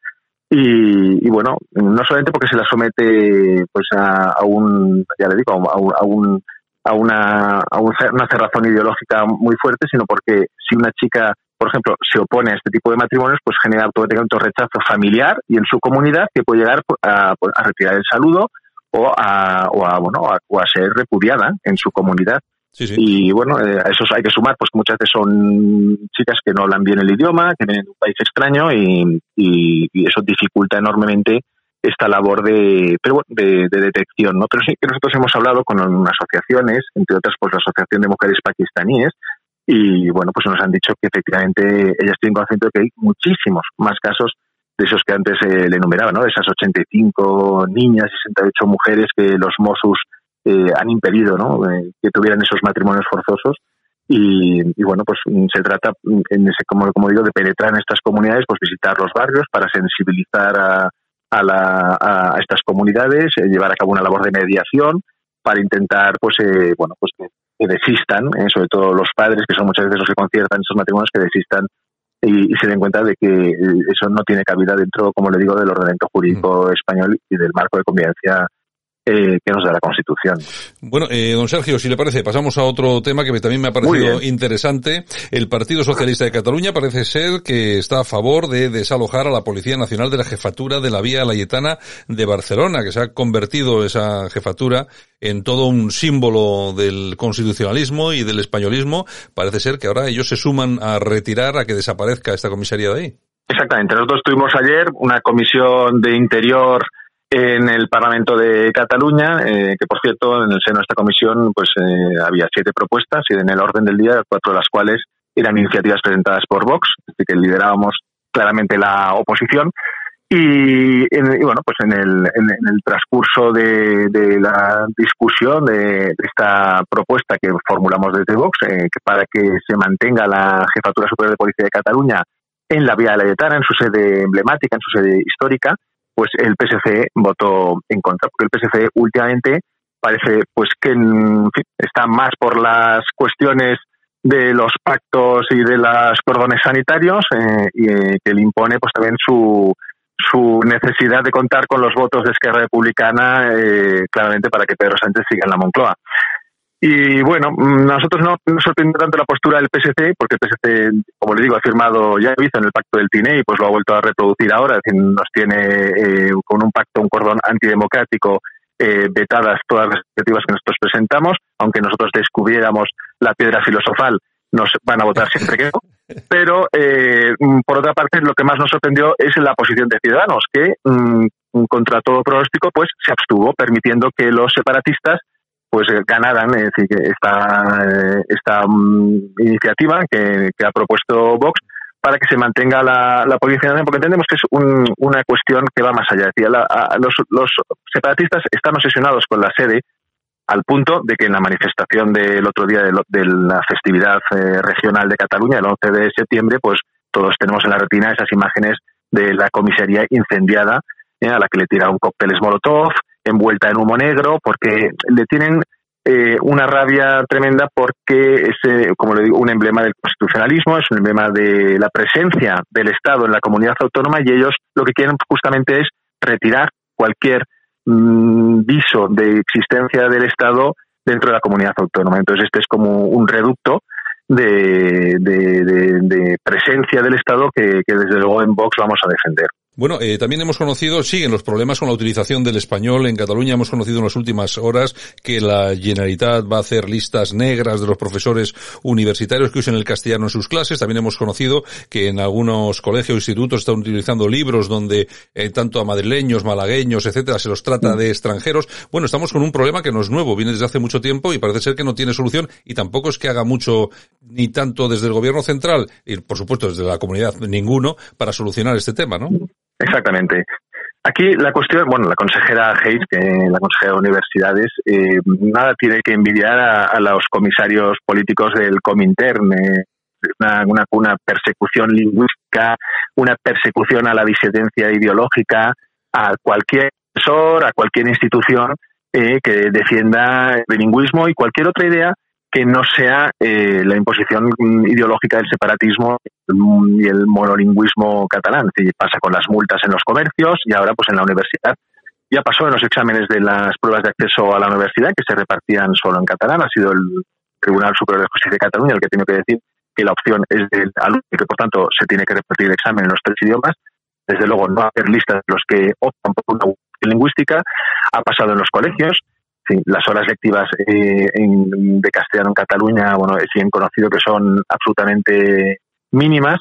y, y, bueno, no solamente porque se la somete pues a, a un, ya le digo, a un, a un a una, a una cerrazón ideológica muy fuerte, sino porque si una chica, por ejemplo, se opone a este tipo de matrimonios, pues genera automáticamente un rechazo familiar y en su comunidad que puede llegar pues, a, pues, a retirar el saludo o a, o a, bueno, a, o a ser repudiada en su comunidad. Y bueno, eh, a eso hay que sumar, pues muchas veces son chicas que no hablan bien el idioma, que vienen de un país extraño y, eso dificulta enormemente esta labor de, pero de, de detección, ¿no? Pero sí que nosotros hemos hablado con asociaciones, entre otras pues la Asociación de Mujeres Pakistaníes, y bueno, pues nos han dicho que efectivamente ellas tienen conocimiento de que hay muchísimos más casos de esos que antes eh, le enumeraba, ¿no? De esas 85 niñas, 68 mujeres que los Mossos eh, han impedido, ¿no? Eh, que tuvieran esos matrimonios forzosos. Y, y bueno, pues mm, se trata, mm, en ese, como, como digo, de penetrar en estas comunidades, pues visitar los barrios para sensibilizar a, a, la- a- estas comunidades, eh, llevar a cabo una labor de mediación para intentar, pues, eh, bueno, pues que, que desistan, eh, sobre todo los padres, que son muchas veces los que conciertan esos matrimonios, que desistan y, y se den cuenta de que eso no tiene cabida dentro, como le digo, del ordenamiento jurídico español y del marco de convivencia eh, que nos da la Constitución. Bueno, eh, don Sergio, si le parece, pasamos a otro tema que me- también me ha parecido interesante. El Partido Socialista de Cataluña parece ser que está a favor de desalojar a la Policía Nacional de la jefatura de la Vía Layetana de Barcelona, que se ha convertido esa jefatura en todo un símbolo del constitucionalismo y del españolismo. Parece ser que ahora ellos se suman a retirar, a que desaparezca esta comisaría de ahí. Exactamente. Nosotros tuvimos ayer una comisión de interior en el Parlamento de Cataluña, eh, que por cierto, en el seno de esta comisión, pues eh, había siete propuestas y en el orden del día, cuatro de las cuales eran iniciativas presentadas por Vox, así que liderábamos claramente la oposición. Y, en- bueno, pues en el, en, el transcurso de, de la discusión de, de esta propuesta que formulamos desde Vox, eh, que para que se mantenga la Jefatura Superior de Policía de Cataluña en la Vía Layetana, en su sede emblemática, en su sede histórica, pues el PSC votó en contra, porque el PSC últimamente parece pues que está más por las cuestiones de los pactos y de los cordones sanitarios eh, y eh, que le impone pues también su su necesidad de contar con los votos de Esquerra Republicana eh, claramente para que Pedro Sánchez siga en la Moncloa. Y bueno, mm, nosotros no nos sorprende tanto la postura del PSC, porque el PSC, como le digo, ha firmado, ya lo hizo en el pacto del TINE y pues lo ha vuelto a reproducir ahora, es decir, nos tiene eh, con un pacto, un cordón antidemocrático, eh, vetadas todas las iniciativas que nosotros presentamos, aunque nosotros descubriéramos la piedra filosofal, nos van a votar siempre que no. [LAUGHS] Pero, eh, mm, por otra parte, lo que más nos sorprendió es la posición de Ciudadanos, que, mm, contra todo pronóstico, pues se abstuvo, permitiendo que los separatistas pues eh, ganaran es decir, esta, eh, esta mm, iniciativa que, ha propuesto Vox para que se mantenga la, la porque entendemos que es un- una cuestión que va más allá. Es la- los, los separatistas están obsesionados con la sede al punto de que en la manifestación del otro día de, lo- de la festividad eh, regional de Cataluña, el 11 de septiembre, pues todos tenemos en la retina esas imágenes de la comisaría incendiada, eh, a la que le tiraron cócteles Molotov, envuelta en humo negro, porque le tienen eh, una rabia tremenda porque es, eh, como le digo, un emblema del constitucionalismo, es un emblema de la presencia del Estado en la comunidad autónoma y ellos lo que quieren justamente es retirar cualquier mm, viso de existencia del Estado dentro de la comunidad autónoma. Entonces este es como un reducto de, de- presencia del Estado que desde luego en Vox vamos a defender. Bueno, eh, también hemos conocido, siguen los problemas con la utilización del español en Cataluña. Hemos conocido en las últimas horas que la Generalitat va a hacer listas negras de los profesores universitarios que usen el castellano en sus clases. También hemos conocido que en algunos colegios o institutos están utilizando libros donde eh, tanto a madrileños, malagueños, etcétera, se los trata de extranjeros. Bueno, estamos con un problema que no es nuevo, viene desde hace mucho tiempo y parece ser que no tiene solución y tampoco es que haga mucho ni tanto desde el gobierno central y por supuesto desde la comunidad ninguno para solucionar este tema, ¿no? Exactamente. Aquí la cuestión, bueno, la consejera Hayes, que la consejera de universidades, eh, nada tiene que envidiar a, los comisarios políticos del Comintern. eh, una, una, una persecución lingüística, una persecución a la disidencia ideológica, a cualquier profesor, a cualquier institución eh, que defienda el bilingüismo y cualquier otra idea que no sea eh, la imposición ideológica del separatismo y el monolingüismo catalán. Decir, pasa con las multas en los comercios y ahora pues en la universidad. Ya pasó en los exámenes de las pruebas de acceso a la universidad que se repartían solo en catalán. Ha sido el Tribunal Superior de Justicia de Cataluña el que tiene que decir que la opción es del alumno y que por tanto se tiene que repartir el examen en los tres idiomas. Desde luego no hacer listas de los que optan por una lingüística. Ha pasado en los colegios. Sí, las horas lectivas eh, en- de castellano en Cataluña, bueno, es bien conocido que son absolutamente mínimas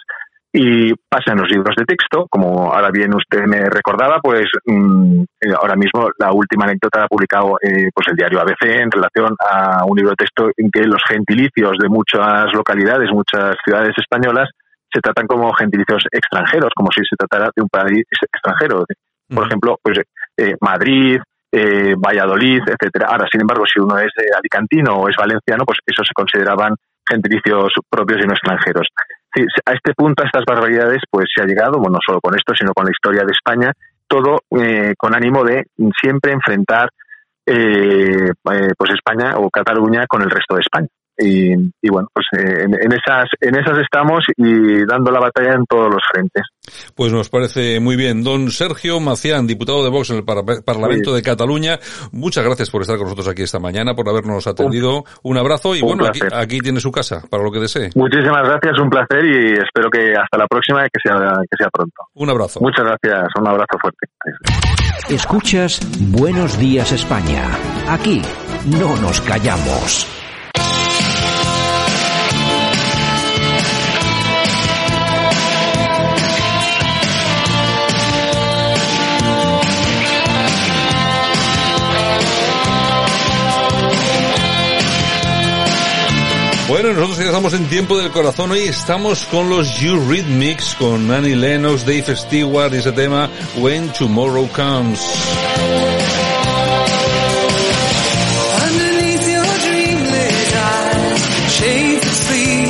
y pasa en los libros de texto, como ahora bien usted me recordaba, pues mm, eh, ahora mismo la última anécdota la ha publicado eh, pues el diario ABC en relación a un libro de texto en que los gentilicios de muchas localidades, muchas ciudades españolas se tratan como gentilicios extranjeros, como si se tratara de un país extranjero. Por ejemplo, pues eh, Madrid, eh, Valladolid, etcétera. Ahora, sin embargo, si uno es eh, alicantino o es valenciano, pues esos se consideraban gentilicios propios y no extranjeros. A este punto, a estas barbaridades, pues se ha llegado, bueno, no solo con esto, sino con la historia de España, todo eh, con ánimo de siempre enfrentar eh, eh, pues España o Cataluña con el resto de España. Y, y bueno, pues eh, en, en esas en esas estamos y dando la batalla en todos los frentes. Pues nos parece muy bien. Don Sergio Macián, diputado de Vox en el Par- Parlamento Sí. de Cataluña, muchas gracias por estar con nosotros aquí esta mañana, por habernos atendido. Un, abrazo y un bueno, aquí tiene su casa, para lo que desee. Muchísimas gracias, un placer y espero que hasta la próxima y que sea que sea pronto. Un abrazo. Muchas gracias, un abrazo fuerte. Escuchas Buenos Días España. Aquí no nos callamos. Bueno, nosotros ya estamos en tiempo del corazón. Hoy estamos con los Eurythmics, con Annie Lennox, Dave Stewart y ese tema When Tomorrow Comes.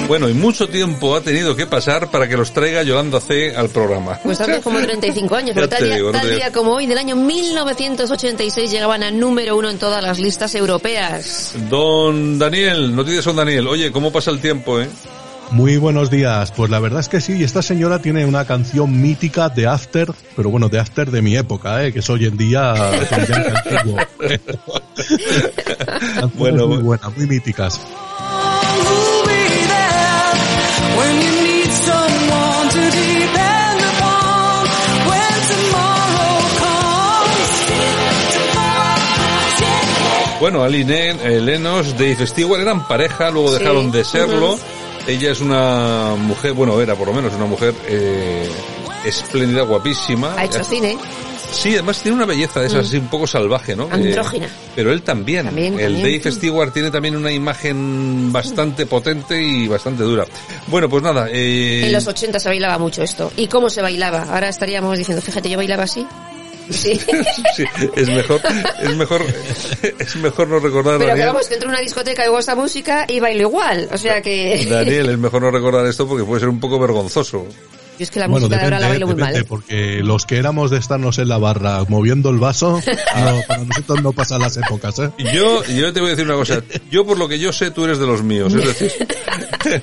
Bueno, y mucho tiempo ha tenido que pasar para que los traiga Yolanda C al programa. Pues hace como 35 años, [LAUGHS] pero tal, día, digo, tal día como hoy, del año 1986, llegaban a número uno en todas las listas europeas. Don Daniel, noticias con Daniel. Oye, ¿cómo pasa el tiempo, eh? Muy buenos días. Pues la verdad es que sí, esta señora tiene una canción mítica de After, pero bueno, de After de mi época, ¿eh? que es hoy en día [LAUGHS] Bueno, [LAUGHS] muy buenas, muy míticas. Bueno, Aline, eh, Lennox, Dave Stewart eran pareja, luego Sí. dejaron de serlo. Ella es una mujer, bueno, era por lo menos una mujer eh, espléndida, guapísima. Ha hecho cine. Sí, además tiene una belleza de esas Mm. así un poco salvaje, ¿no? Andrógina. Eh, pero él también. También, el también. Dave Stewart tiene también una imagen bastante potente y bastante dura. Bueno, pues nada. Eh, En los 80 se bailaba mucho esto. ¿Y cómo se bailaba? Ahora estaríamos diciendo, fíjate, yo bailaba así. Sí. [LAUGHS] sí, es mejor, es mejor, [LAUGHS] es mejor no recordar, Pero Daniel. vamos, que entro en una discoteca y oigo esta música y bailo igual. O sea que... Daniel, es mejor no recordar esto porque puede ser un poco vergonzoso. Yo es que la bueno, música de ahora la depende, bailo muy depende, mal. ¿eh? porque los que éramos de estarnos en la barra moviendo el vaso, [LAUGHS] no, para nosotros no pasan las épocas, ¿eh? Yo, yo te voy a decir una cosa. Yo, por lo que yo sé, tú eres de los míos. Es decir, [LAUGHS]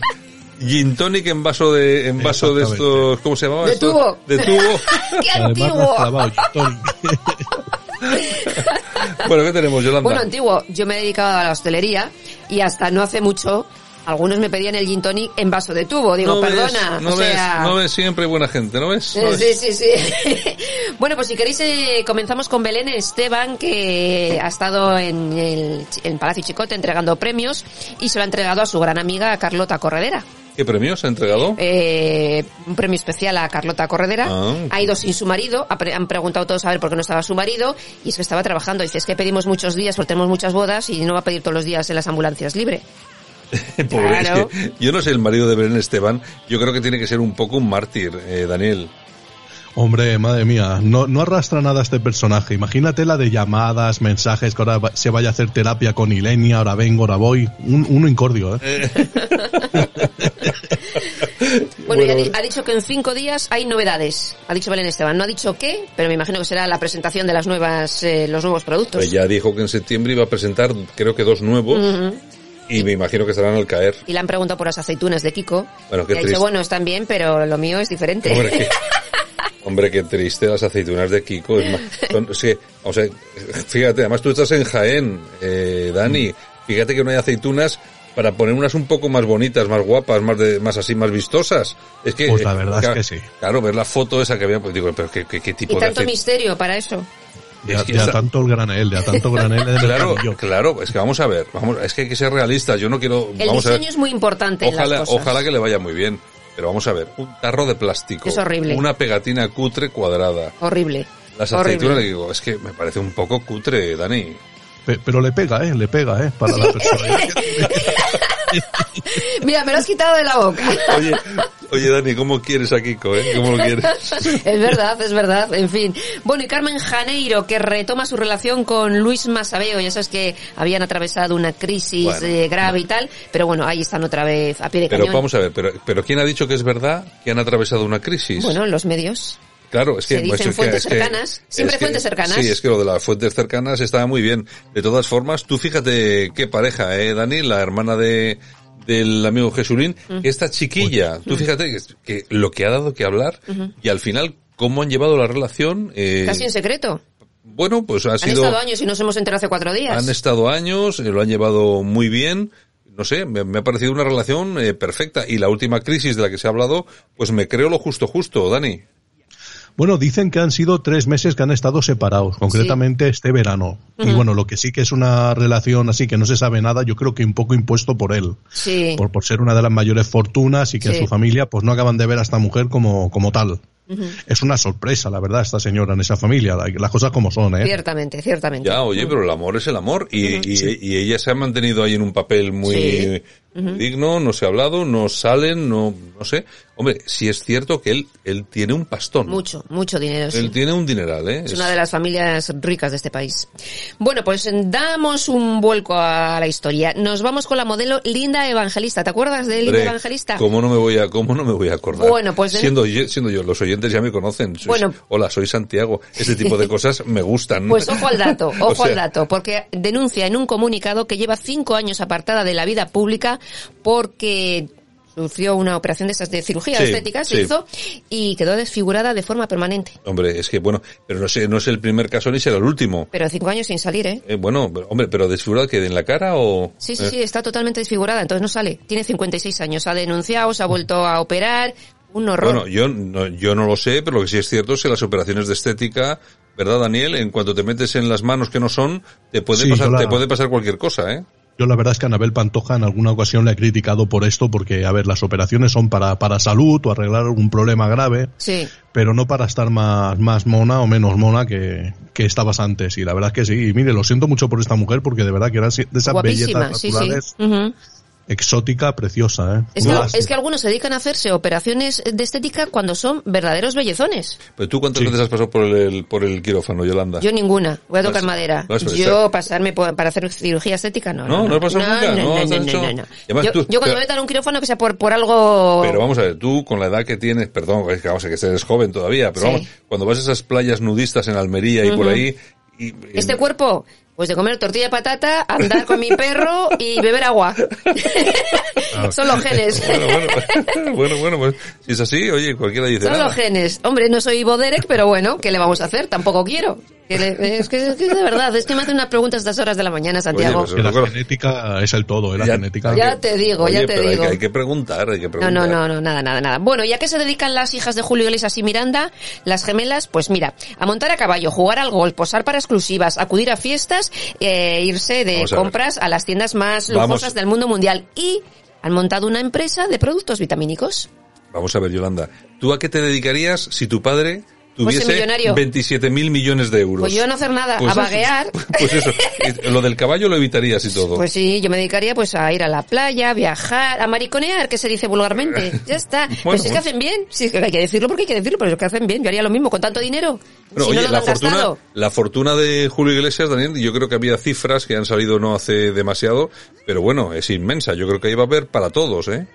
gin tonic en vaso de, en vaso de estos, ¿cómo se llamaba? De esto? tubo. De tubo. [LAUGHS] ¡Qué antiguo! Bueno, ¿qué tenemos, Yolanda? Bueno, antiguo. Yo me he dedicado a la hostelería y hasta no hace mucho algunos me pedían el gin tonic en vaso de tubo. Digo, no perdona. Ves, no, o sea... ves, no ves siempre buena gente, ¿no ves? ¿No ves? Sí, sí, sí. [LAUGHS] bueno, pues si queréis, eh, comenzamos con Belén Esteban, que ha estado en el en Palacio Chicote entregando premios y se lo ha entregado a su gran amiga Carlota Corredera. ¿Qué premios ha entregado? Eh, un premio especial a Carlota Corredera. Ah. Ha ido sin su marido, han preguntado todos a ver por qué no estaba su marido, y es que estaba trabajando. Dice, es que pedimos muchos días porque tenemos muchas bodas y no va a pedir todos los días en las ambulancias libre. [LAUGHS] Pobre, es claro. que yo no sé el marido de Belén Esteban, yo creo que tiene que ser un poco un mártir, eh, Daniel. Hombre, madre mía, no, no arrastra nada este personaje. Imagínate la de llamadas, mensajes, que ahora se vaya a hacer terapia con Ilenia, ahora vengo, ahora voy. Un, uno incordio, ¿eh? [LAUGHS] Bueno, y ha, di- ha dicho que en cinco días hay novedades. Ha dicho Belén Esteban. No ha dicho qué, pero me imagino que será la presentación de las nuevas, eh, los nuevos productos. Pues ya dijo que en septiembre iba a presentar, creo que dos nuevos. Y me imagino que estarán al caer. Y le han preguntado por las aceitunas de Kiko. Bueno, qué y ha dicho, triste. bueno, están bien, pero lo mío es diferente. Hombre, qué, [LAUGHS] hombre, qué triste las aceitunas de Kiko. Es más, son- es que, o sea, fíjate, además tú estás en Jaén, eh, Dani. Fíjate que no hay aceitunas para poner unas un poco más bonitas, más guapas, más de, más así, más vistosas. Es que, Pues la eh, verdad es claro, que sí. Claro, ver la foto esa que había, pues digo, pero qué, qué, qué tipo y de tanto aceite. misterio para eso. De, Es que de a tanto el granel, de a tanto granel en el Claro, claro, es que vamos a ver, vamos, es que hay que ser realistas, yo no quiero, El vamos a ver, diseño es muy importante en ojalá, las cosas. ojalá que le vaya muy bien, pero vamos a ver, un tarro de plástico, Es horrible. una pegatina cutre cuadrada, Horrible. las Horrible. aceitunas, le digo, es que me parece un poco cutre, Dani. Pe- pero le pega, ¿eh? Le pega, ¿eh? Para la persona. [LAUGHS] Mira, me lo has quitado de la boca. Oye, oye Dani, ¿cómo quieres a Kiko, eh? ¿Cómo lo quieres? es verdad, es verdad, en fin. Bueno, y Carmen Janeiro, que retoma su relación con Luis Masabeo, ya sabes que habían atravesado una crisis Bueno, eh, grave y tal, pero bueno, ahí están otra vez a pie de Pero cañón. vamos a ver, pero, pero ¿quién ha dicho que es verdad que han atravesado una crisis? Bueno, en los medios. Claro, es que... Se dicen que- fuentes es que- cercanas. Siempre es fuentes cercanas. Sí, es que lo de las fuentes cercanas está muy bien. De todas formas, tú fíjate qué pareja, eh, Dani, la hermana de del amigo Jesulín, Mm. esta chiquilla, tú fíjate que, que lo que ha dado que hablar y al final cómo han llevado la relación. eh, Casi en secreto. bueno, pues ha Han sido... estado años y nos hemos enterado hace cuatro días. Han estado años, eh, lo han llevado muy bien. No sé, me, me ha parecido una relación eh, perfecta. Y la última crisis de la que se ha hablado, pues me creo lo justo justo, Dani. Bueno, dicen que han sido tres meses que han estado separados, concretamente este verano. Y bueno, lo que sí que es una relación así que no se sabe nada, yo creo que un poco impuesto por él. Sí. Por, por ser una de las mayores fortunas y que Sí. en su familia pues no acaban de ver a esta mujer como, como tal. Es una sorpresa, la verdad, esta señora en esa familia, la- las cosas como son, ¿eh? Ciertamente, ciertamente. Ya, oye, pero el amor es el amor. Y, y- y ella se ha mantenido ahí en un papel muy Sí. Ujú. digno, no se ha hablado, no salen, no, no sé. Hombre, sí es cierto que él, él tiene un pastón. Mucho, mucho dinero. sí. Él tiene un dineral, ¿eh? Es una de las familias ricas de este país. Bueno, pues damos un vuelco a la historia. Nos vamos con la modelo Linda Evangelista. ¿Te acuerdas de Linda Evangelista? ¿Cómo no me voy a, cómo no me voy a acordar? Bueno, pues de- siendo, yo- siendo yo, los oyentes ya me conocen. Sois- Bueno. hola, soy Santiago. Ese tipo de [LAUGHS] cosas me gustan. Pues ojo al dato, [LAUGHS] O ojo sea, al dato, porque denuncia en un comunicado que lleva cinco años apartada de la vida pública porque sufrió una operación de esas de cirugía Sí, estética, se sí. hizo, y quedó desfigurada de forma permanente. Hombre, es que bueno, pero no sé, no es el primer caso ni será el último. Pero cinco años sin salir, ¿eh? Eh, bueno, pero- hombre, pero desfigurado que en la cara o Sí, sí, Eh, sí, está totalmente desfigurada, entonces no sale. Tiene 56 años, ha denunciado, se ha vuelto a operar, un horror. Bueno, yo no, yo no lo sé, pero lo que sí es cierto es que las operaciones de estética, ¿verdad, Daniel? En cuanto te metes en las manos que no son, te puede Sí, pasar, te puede pasar cualquier cosa, ¿eh? Yo la verdad es que Anabel Pantoja en alguna ocasión le he criticado por esto, porque, a ver, las operaciones son para, para salud o arreglar algún problema grave, Sí. pero no para estar más, más mona o menos mona que, que estabas antes. Y la verdad es que sí. Y mire, lo siento mucho por esta mujer, porque de verdad que era de esas Guapísima, bellezas sí, sí. naturales, Ujú. Exótica, preciosa, ¿eh? Es que, Una- es que algunos se dedican a hacerse operaciones de estética cuando son verdaderos bellezones. Pero tú cuántas veces has pasado por el, por el quirófano, Yolanda? Yo ninguna. Voy a tocar madera. Yo pasarme por- para hacer cirugía estética, no. No, no he pasado nunca, no, No, no, no, hecho- no, no. Y además Yo, tú- yo cuando pero- me metan a un quirófano que sea por, por algo... Pero vamos a ver, tú con la edad que tienes, perdón, es que vamos a que eres joven todavía, pero Sí. vamos, cuando vas a esas playas nudistas en Almería y por ahí, y, Este cuerpo, pues de comer tortilla de patata, andar con mi perro y beber agua. Son los genes. [LAUGHS] Bueno, bueno, bueno, bueno, pues si es así, oye, cualquiera dice Son nada. los genes. Hombre, no soy Ivo Derek, pero bueno, ¿qué le vamos a hacer? Tampoco quiero. Que le- es, que, es que de verdad, es que me hacen unas preguntas a estas horas de la mañana, Santiago. pues, Que la genética es el todo, ¿eh? La genética. ya te digo, Oye, ya te pero hay digo. que- Hay, que preguntar, hay que No, preguntar. no, no, no, nada, nada, nada. Bueno, ¿y a qué se dedican las hijas de Julio Iglesias y Miranda, las gemelas? Pues mira, a montar a caballo, jugar al golf, posar para exclusivas, acudir a fiestas, eh, irse de Vamos compras a las tiendas más Vamos. lujosas del mundo mundial y han montado una empresa de productos vitamínicos. Vamos a ver, Yolanda, ¿tú a qué te dedicarías si tu padre tuviese millonario. 27 mil millones de euros? Pues yo no hacer nada, Pues a vaguear. Pues eso, [LAUGHS] lo del caballo lo evitarías y todo. Pues sí, yo me dedicaría pues a ir a la playa, viajar, a mariconear, que se dice vulgarmente. [LAUGHS] Ya está. Bueno, pues es que bueno. hacen bien. Sí, hay que decirlo porque hay que decirlo, pero es que hacen bien. Yo haría lo mismo con tanto dinero. Bueno, si oye, no lo la han fortuna, gastado. la fortuna de Julio Iglesias, Daniel, yo creo que había cifras que han salido no hace demasiado, pero bueno, es inmensa. Yo creo que ahí va a haber para todos, ¿eh?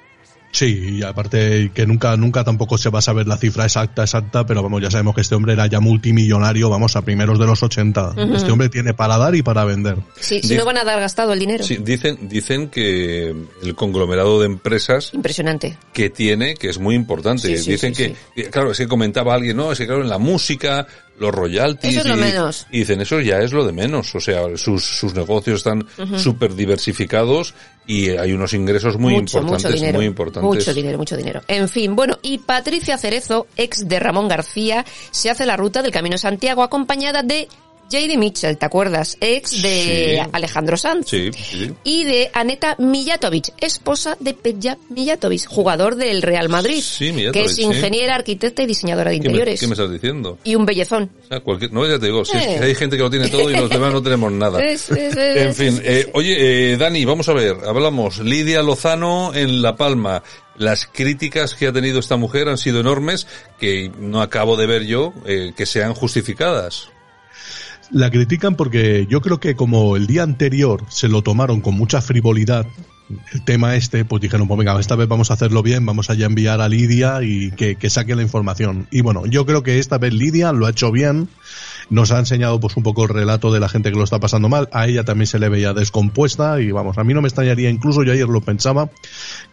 Sí, y aparte que nunca, nunca tampoco se va a saber la cifra exacta, exacta, pero vamos, ya sabemos que este hombre era ya multimillonario, vamos, a primeros de los 80. Ujú. Este hombre tiene para dar y para vender. Sí, si no van a dar gastado el dinero. Sí, dicen, dicen que el conglomerado de empresas Impresionante. que tiene, que es muy importante. Sí, sí, dicen sí, que, claro, es que comentaba alguien, no, es que claro, en la música, los royalties. Eso es lo y, menos. y dicen, eso ya es lo de menos. O sea, sus, sus negocios están Ujú. súper diversificados y hay unos ingresos muy mucho, importantes, mucho dinero. muy importantes. Mucho dinero, mucho dinero. En fin, bueno, y Patricia Cerezo, ex de Ramón García, se hace la ruta del Camino Santiago acompañada de J.D. Mitchell, ¿te acuerdas? Ex de Sí. Alejandro Sanz. Sí, sí. Y de Aneta Mijatovic, esposa de Peja Mijatovic, jugador del Real Madrid. Sí, Mijatovic, que es ingeniera, arquitecta y diseñadora de ¿Qué me, interiores. qué me estás diciendo? Y un bellezón. O sea, cualquier, no, ya te digo, si es Eh. que hay gente que lo tiene todo y los demás no tenemos nada. Es- es- es- En fin, eh, oye, eh, Dani, vamos a ver, hablamos. Lidia Lozano en La Palma. Las críticas que ha tenido esta mujer han sido enormes, que no acabo de ver yo eh, que sean justificadas. La critican porque yo creo que como el día anterior se lo tomaron con mucha frivolidad, el tema este, pues dijeron, pues venga, esta vez vamos a hacerlo bien, vamos a ya enviar a Lidia y que, que saque la información. Y bueno, yo creo que esta vez Lidia lo ha hecho bien, nos ha enseñado pues un poco el relato de la gente que lo está pasando mal, a ella también se le veía descompuesta y vamos, a mí no me extrañaría, incluso yo ayer lo pensaba,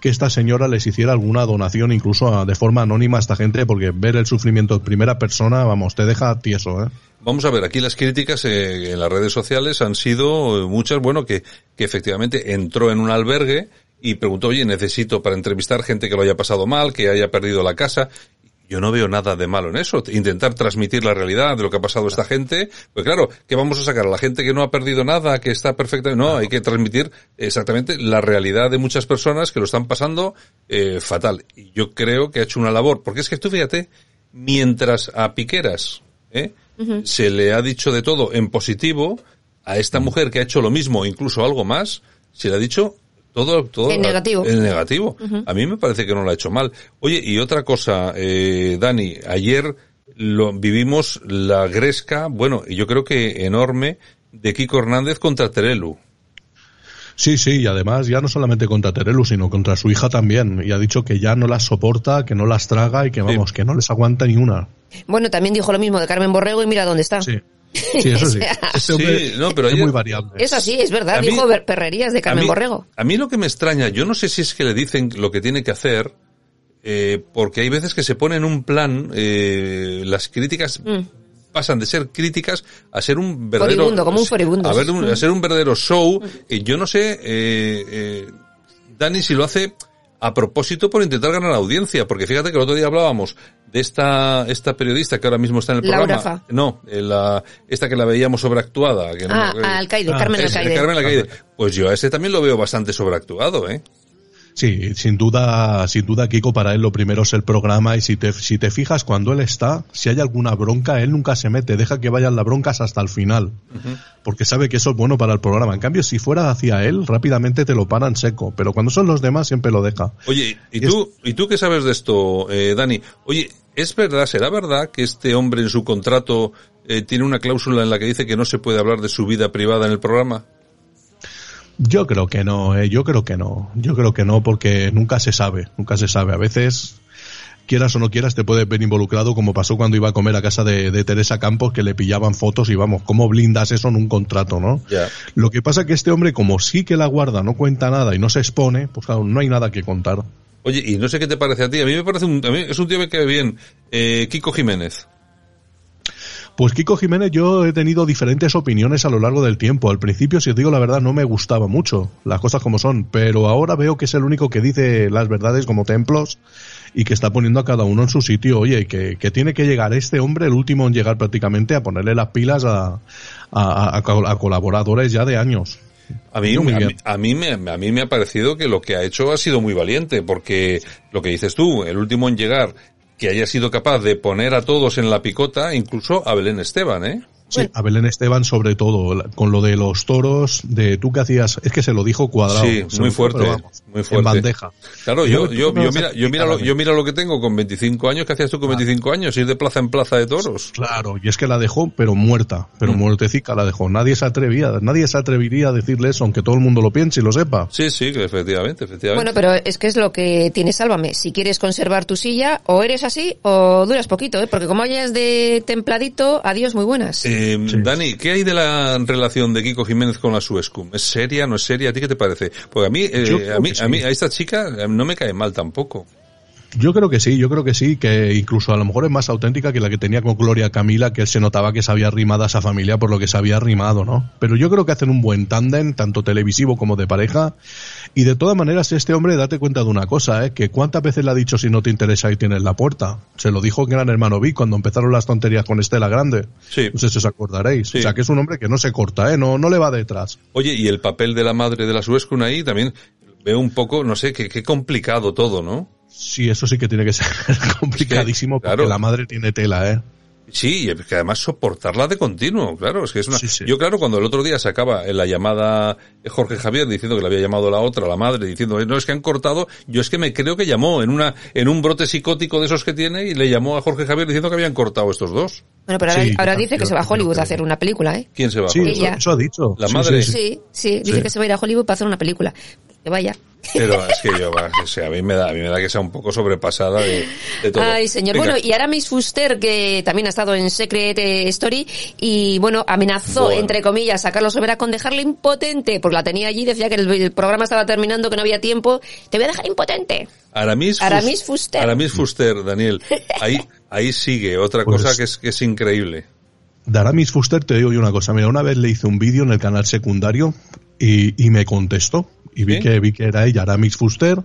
que esta señora les hiciera alguna donación incluso a- de forma anónima a esta gente, porque ver el sufrimiento en primera persona, vamos, te deja tieso, ¿eh? Vamos a ver, aquí las críticas eh, en las redes sociales han sido eh, muchas, bueno, que, que efectivamente entró en un albergue y preguntó, oye, necesito para entrevistar gente que lo haya pasado mal, que haya perdido la casa. Yo no veo nada de malo en eso. Intentar transmitir la realidad de lo que ha pasado a esta gente. Pues claro, ¿qué vamos a sacar? ¿A la gente que no ha perdido nada, que está perfecta? No, hay que transmitir exactamente la realidad de muchas personas que lo están pasando eh, fatal. Y yo creo que ha hecho una labor. Porque es que tú fíjate, mientras a Piqueras, ¿eh? Se le ha dicho de todo en positivo, a esta mujer que ha hecho lo mismo, incluso algo más, se le ha dicho todo, todo En negativo. En negativo. A mí me parece que no lo ha hecho mal. Oye, y otra cosa, eh, Dani, ayer lo, vivimos la gresca, bueno, y yo creo que enorme, de Kiko Hernández contra Terelu. Sí, sí, y además ya no solamente contra Terelu, sino contra su hija también. Y ha dicho que ya no las soporta, que no las traga y que vamos, que no les aguanta ni una. Bueno, también dijo lo mismo de Carmen Borrego y mira dónde está. Sí. Sí, eso [LAUGHS] sí. O sea, hombre Sí, no, pero es muy variable. Es así, es verdad. Mí- dijo perrerías de A Carmen mí- Borrego. A mí lo que me extraña, yo no sé si es que le dicen lo que tiene que hacer, eh, porque hay veces que se pone en un plan, eh, las críticas Mm. pasan de ser críticas a ser un verdadero... Furibundo, como un furibundo. A, ver, a Mm. ser un verdadero show. Y yo no sé, eh, eh, Dani, si lo hace a propósito por intentar ganar audiencia, porque fíjate que el otro día hablábamos de esta esta periodista que ahora mismo está en el Laura programa. Fa. No, eh, la, esta que la veíamos sobreactuada. Que no Ah, me- Alcaide, Carmen ese, Alcaide. Carmen Alcaide. Pues yo a ese también lo veo bastante sobreactuado, ¿eh? Sí, sin duda, sin duda, Kiko, para él lo primero es el programa y si te, si te fijas cuando él está, si hay alguna bronca, él nunca se mete, deja que vayan las broncas hasta el final, porque sabe que eso es bueno para el programa. En cambio, si fuera hacia él, rápidamente te lo paran seco, pero cuando son los demás siempre lo deja. Oye, ¿y tú, ¿y tú qué sabes de esto, eh, Dani? Oye, ¿es verdad, será verdad que este hombre en su contrato eh, tiene una cláusula en la que dice que no se puede hablar de su vida privada en el programa? Yo creo que no, eh, yo creo que no, yo creo que no, porque nunca se sabe, nunca se sabe. A veces, quieras o no quieras, te puedes ver involucrado, como pasó cuando iba a comer a casa de, de Teresa Campos, que le pillaban fotos y vamos, ¿cómo blindas eso en un contrato, no? Lo que pasa que este hombre, como sí que la guarda, no cuenta nada y no se expone, pues claro, no hay nada que contar. Oye, y no sé qué te parece a ti. A mí me parece un, a mí es un tío que cae bien. Eh, Kiko Jiménez. Pues Kiko Jiménez yo he tenido diferentes opiniones a lo largo del tiempo. Al principio, si os digo la verdad, no me gustaba mucho las cosas como son, pero ahora veo que es el único que dice las verdades como templos y que está poniendo a cada uno en su sitio. Oye, que, que tiene que llegar este hombre, el último en llegar prácticamente, a ponerle las pilas a, a- a- a colaboradores ya de años. A mí, a, mí me, a mí me ha parecido que lo que ha hecho ha sido muy valiente, porque lo que dices tú, el último en llegar, que haya sido capaz de poner a todos en la picota, incluso a Belén Esteban, ¿eh? Sí, a Belén Esteban sobre todo, con lo de los toros, de tú que hacías, es que se lo dijo cuadrado. Sí, muy dijo, fuerte, vamos, muy En fuerte. bandeja. Claro, yo, yo, yo, mira, yo, mira lo, yo mira lo que tengo con 25 años, ¿qué hacías tú con 25 años? Ir de plaza en plaza de toros. Claro, y es que la dejó, pero muerta, Mm. pero muertecica la dejó. Nadie se atrevía, nadie se atrevería a decirle eso, aunque todo el mundo lo piense y lo sepa. Sí, sí, que efectivamente, efectivamente. Bueno, pero es que es lo que tiene Sálvame. Si quieres conservar tu silla, o eres así o duras poquito, ¿eh? Porque como vayas de templadito, adiós, muy buenas. Eh, Dani, ¿qué hay de la relación de Kiko Jiménez con la Suescum? ¿Es seria, no es seria? ¿A ti qué te parece? Porque a mí, eh, a mí, que sí. a mí, a esta chica eh, no me cae mal tampoco. Yo creo que sí, yo creo que sí, que incluso a lo mejor es más auténtica que la que tenía con Gloria Camila, que él se notaba que se había arrimado a esa familia por lo que se había arrimado, ¿no? Pero yo creo que hacen un buen tándem, tanto televisivo como de pareja, y de todas maneras este hombre, date cuenta de una cosa, ¿eh? Que cuántas veces le ha dicho si no te interesa y tienes la puerta. Se lo dijo Gran Hermano Vic cuando empezaron las tonterías con Estela Grande. Sí. No sé si os acordaréis. O sea, que es un hombre que no se corta, ¿eh? No, no le va detrás. Oye, y el papel de la madre de la Suescum ahí también veo un poco, no sé, qué, qué complicado todo, ¿no? Sí, eso sí que tiene que ser [LAUGHS] complicadísimo porque claro. la madre tiene tela, ¿eh? Sí, y es que además soportarla de continuo, claro, es que es una... Yo claro, cuando el otro día sacaba en la llamada Jorge Javier diciendo que le había llamado la otra, la madre, diciendo, "Eh, no, es que han cortado, yo es que me creo que llamó en una, en un brote psicótico de esos que tiene y le llamó a Jorge Javier diciendo que habían cortado estos dos. Bueno, pero ahora, Sí, ahora yo dice que se va a Hollywood a hacer una película, ¿eh? ¿Quién se va? Sí, Ella. eso ha dicho. La Sí, madre. sí, sí. Sí, sí, dice Sí. que se va a ir a Hollywood para hacer una película. Que vaya. Pero es que yo, va, o sea, a mí me da, a mí me da que sea un poco sobrepasada de, de todo. Ay, señor. Venga. Bueno, y Aramis Fuster, que también ha estado en Secret eh, Story, y bueno, amenazó, Bueno. entre comillas, a Carlos Sobera con dejarle impotente, porque la tenía allí, decía que el, el programa estaba terminando, que no había tiempo. Te voy a dejar impotente. Aramis, Fus- Aramis Fuster. Aramis Fuster, Daniel. Ahí, ahí sigue otra Pues- cosa que es, que es increíble. De Aramis Fuster te digo yo una cosa. Mira, una vez le hice un vídeo en el canal secundario y, y me contestó. Y vi ¿Sí? que vi que era ella, Aramis Fuster.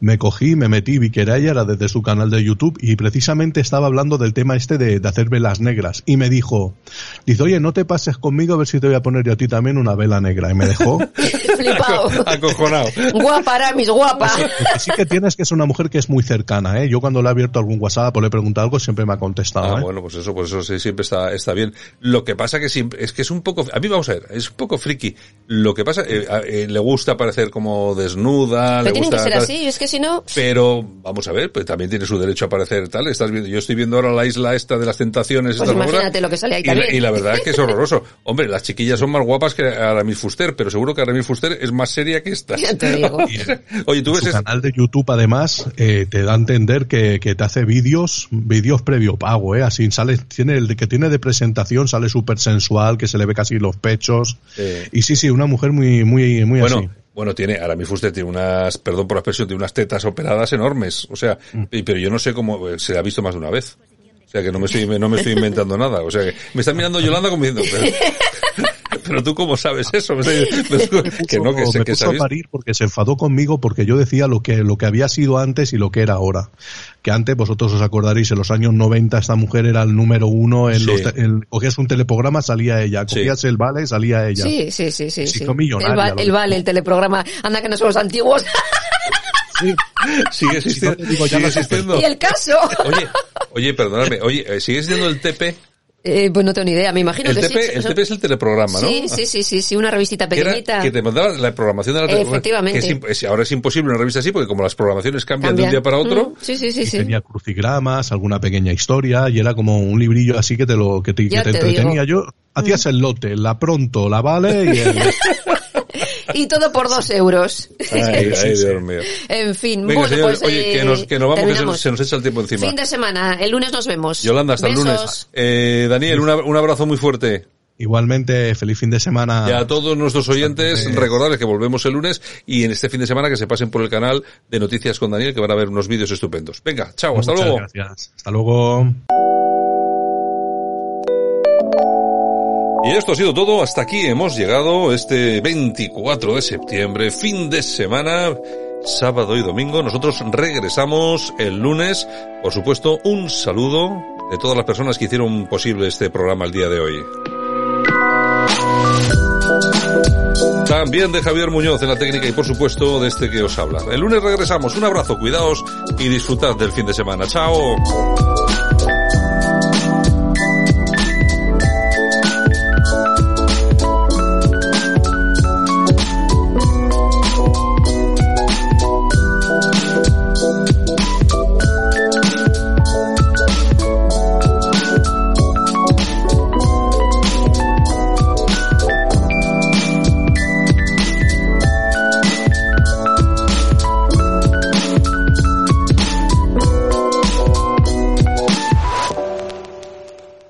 Me cogí, me metí, vi que era ella, era desde su canal de YouTube y precisamente estaba hablando del tema este de, de hacer velas negras. Y me dijo, dice, oye, no te pases conmigo a ver si te voy a poner yo a ti también una vela negra. Y me dejó. [LAUGHS] Flipado. [LAUGHS] Acojonado. guapa, Aramis, guapa. Lo que sí que tienes que es una mujer que es muy cercana, ¿eh? Yo cuando le he abierto algún WhatsApp o le he preguntado algo siempre me ha contestado, Ah, ¿eh? bueno, pues eso, pues eso sí, siempre está, está bien. Lo que pasa que siempre, es que es un poco, a mí vamos a ver, es un poco friki. Lo que pasa, eh, a- eh, le gusta parecer como desnuda, Pero le tiene gusta que ser tal, así, es que si no... Pero, vamos a ver, pues también tiene su derecho a parecer tal. Estás viendo, yo estoy viendo ahora la isla esta de las tentaciones. Pues imagínate lo que sale ahí y la, también. y la verdad es que es horroroso. [LAUGHS] Hombre, las chiquillas son más guapas que Aramis Fuster, pero seguro que Aramis Fuster es más seria que esta. Ya te digo. [LAUGHS] Oye, tú ves su es- canal de YouTube además eh, te da a entender que, que te hace vídeos vídeos previo pago eh así sale tiene el que tiene de presentación sale súper sensual que se le ve casi los pechos Eh. y sí sí una mujer muy muy muy bueno, así bueno, tiene, Aramis Fuster tiene unas, perdón por la expresión, tiene unas tetas operadas enormes. O sea, Mm. pero yo no sé cómo, eh, se ha visto más de una vez. O sea que no me estoy, no me estoy inventando nada. O sea que me está mirando Yolanda como diciendo, pero, Pero tú cómo sabes eso? [LAUGHS] que no, que sé me que puso sabéis. a parir porque se enfadó conmigo porque yo decía lo que, lo que había sido antes y lo que era ahora. Que antes, vosotros os acordaréis, en los años 90 esta mujer era el número uno en Sí. los, te- en- cogías un teleprograma, salía ella, Sí. cogías el vale, salía ella. Sí, sí, sí, sí. sí. El, va- el vale, el teleprograma. Anda que no somos antiguos. Sigue existiendo. digo ya sigue existiendo. y el caso. Oye, oye, perdonadme, oye, eh, ¿sigue existiendo el TP? Eh, pues no tengo ni idea, me imagino El que TP, sí. el TP es el teleprograma, ¿no? Sí, sí, sí, sí, sí, una revistita era- pequeñita. que te mandaba la programación de la tele- Efectivamente. que es ahora es imposible una revista así porque como las programaciones cambian de un día para otro, Mm, Sí, sí, sí, Y sí. tenía crucigramas, alguna pequeña historia, y era como un librillo así que te lo que te, que Ya te te entretenía. digo. Yo hacías el lote, la pronto, la vale y el, [LAUGHS] [LAUGHS] Y todo por dos euros. Ay, ay, [LAUGHS] Dios mío. En fin, Venga, bueno, señores, pues oye, eh, que nos, que nos vamos, que se, terminamos. nos- se nos echa el tiempo encima. Fin de semana, el lunes nos vemos. Yolanda, hasta Besos. el lunes. Eh, Daniel, una- un abrazo muy fuerte. Igualmente, feliz fin de semana. Y a todos nuestros oyentes, recordarles que volvemos el lunes y en este fin de semana que se pasen por el canal de Noticias con Daniel, que van a ver unos vídeos estupendos. Venga, chao, hasta Muchas luego. gracias. Hasta luego. Y esto ha sido todo. Hasta aquí hemos llegado este 24 de septiembre, fin de semana, sábado y domingo. Nosotros regresamos el lunes. Por supuesto, un saludo de todas las personas que hicieron posible este programa el día de hoy. También de Javier Muñoz en la técnica y por supuesto de este que os habla. El lunes regresamos. Un abrazo, cuidaos y disfrutad del fin de semana. Chao.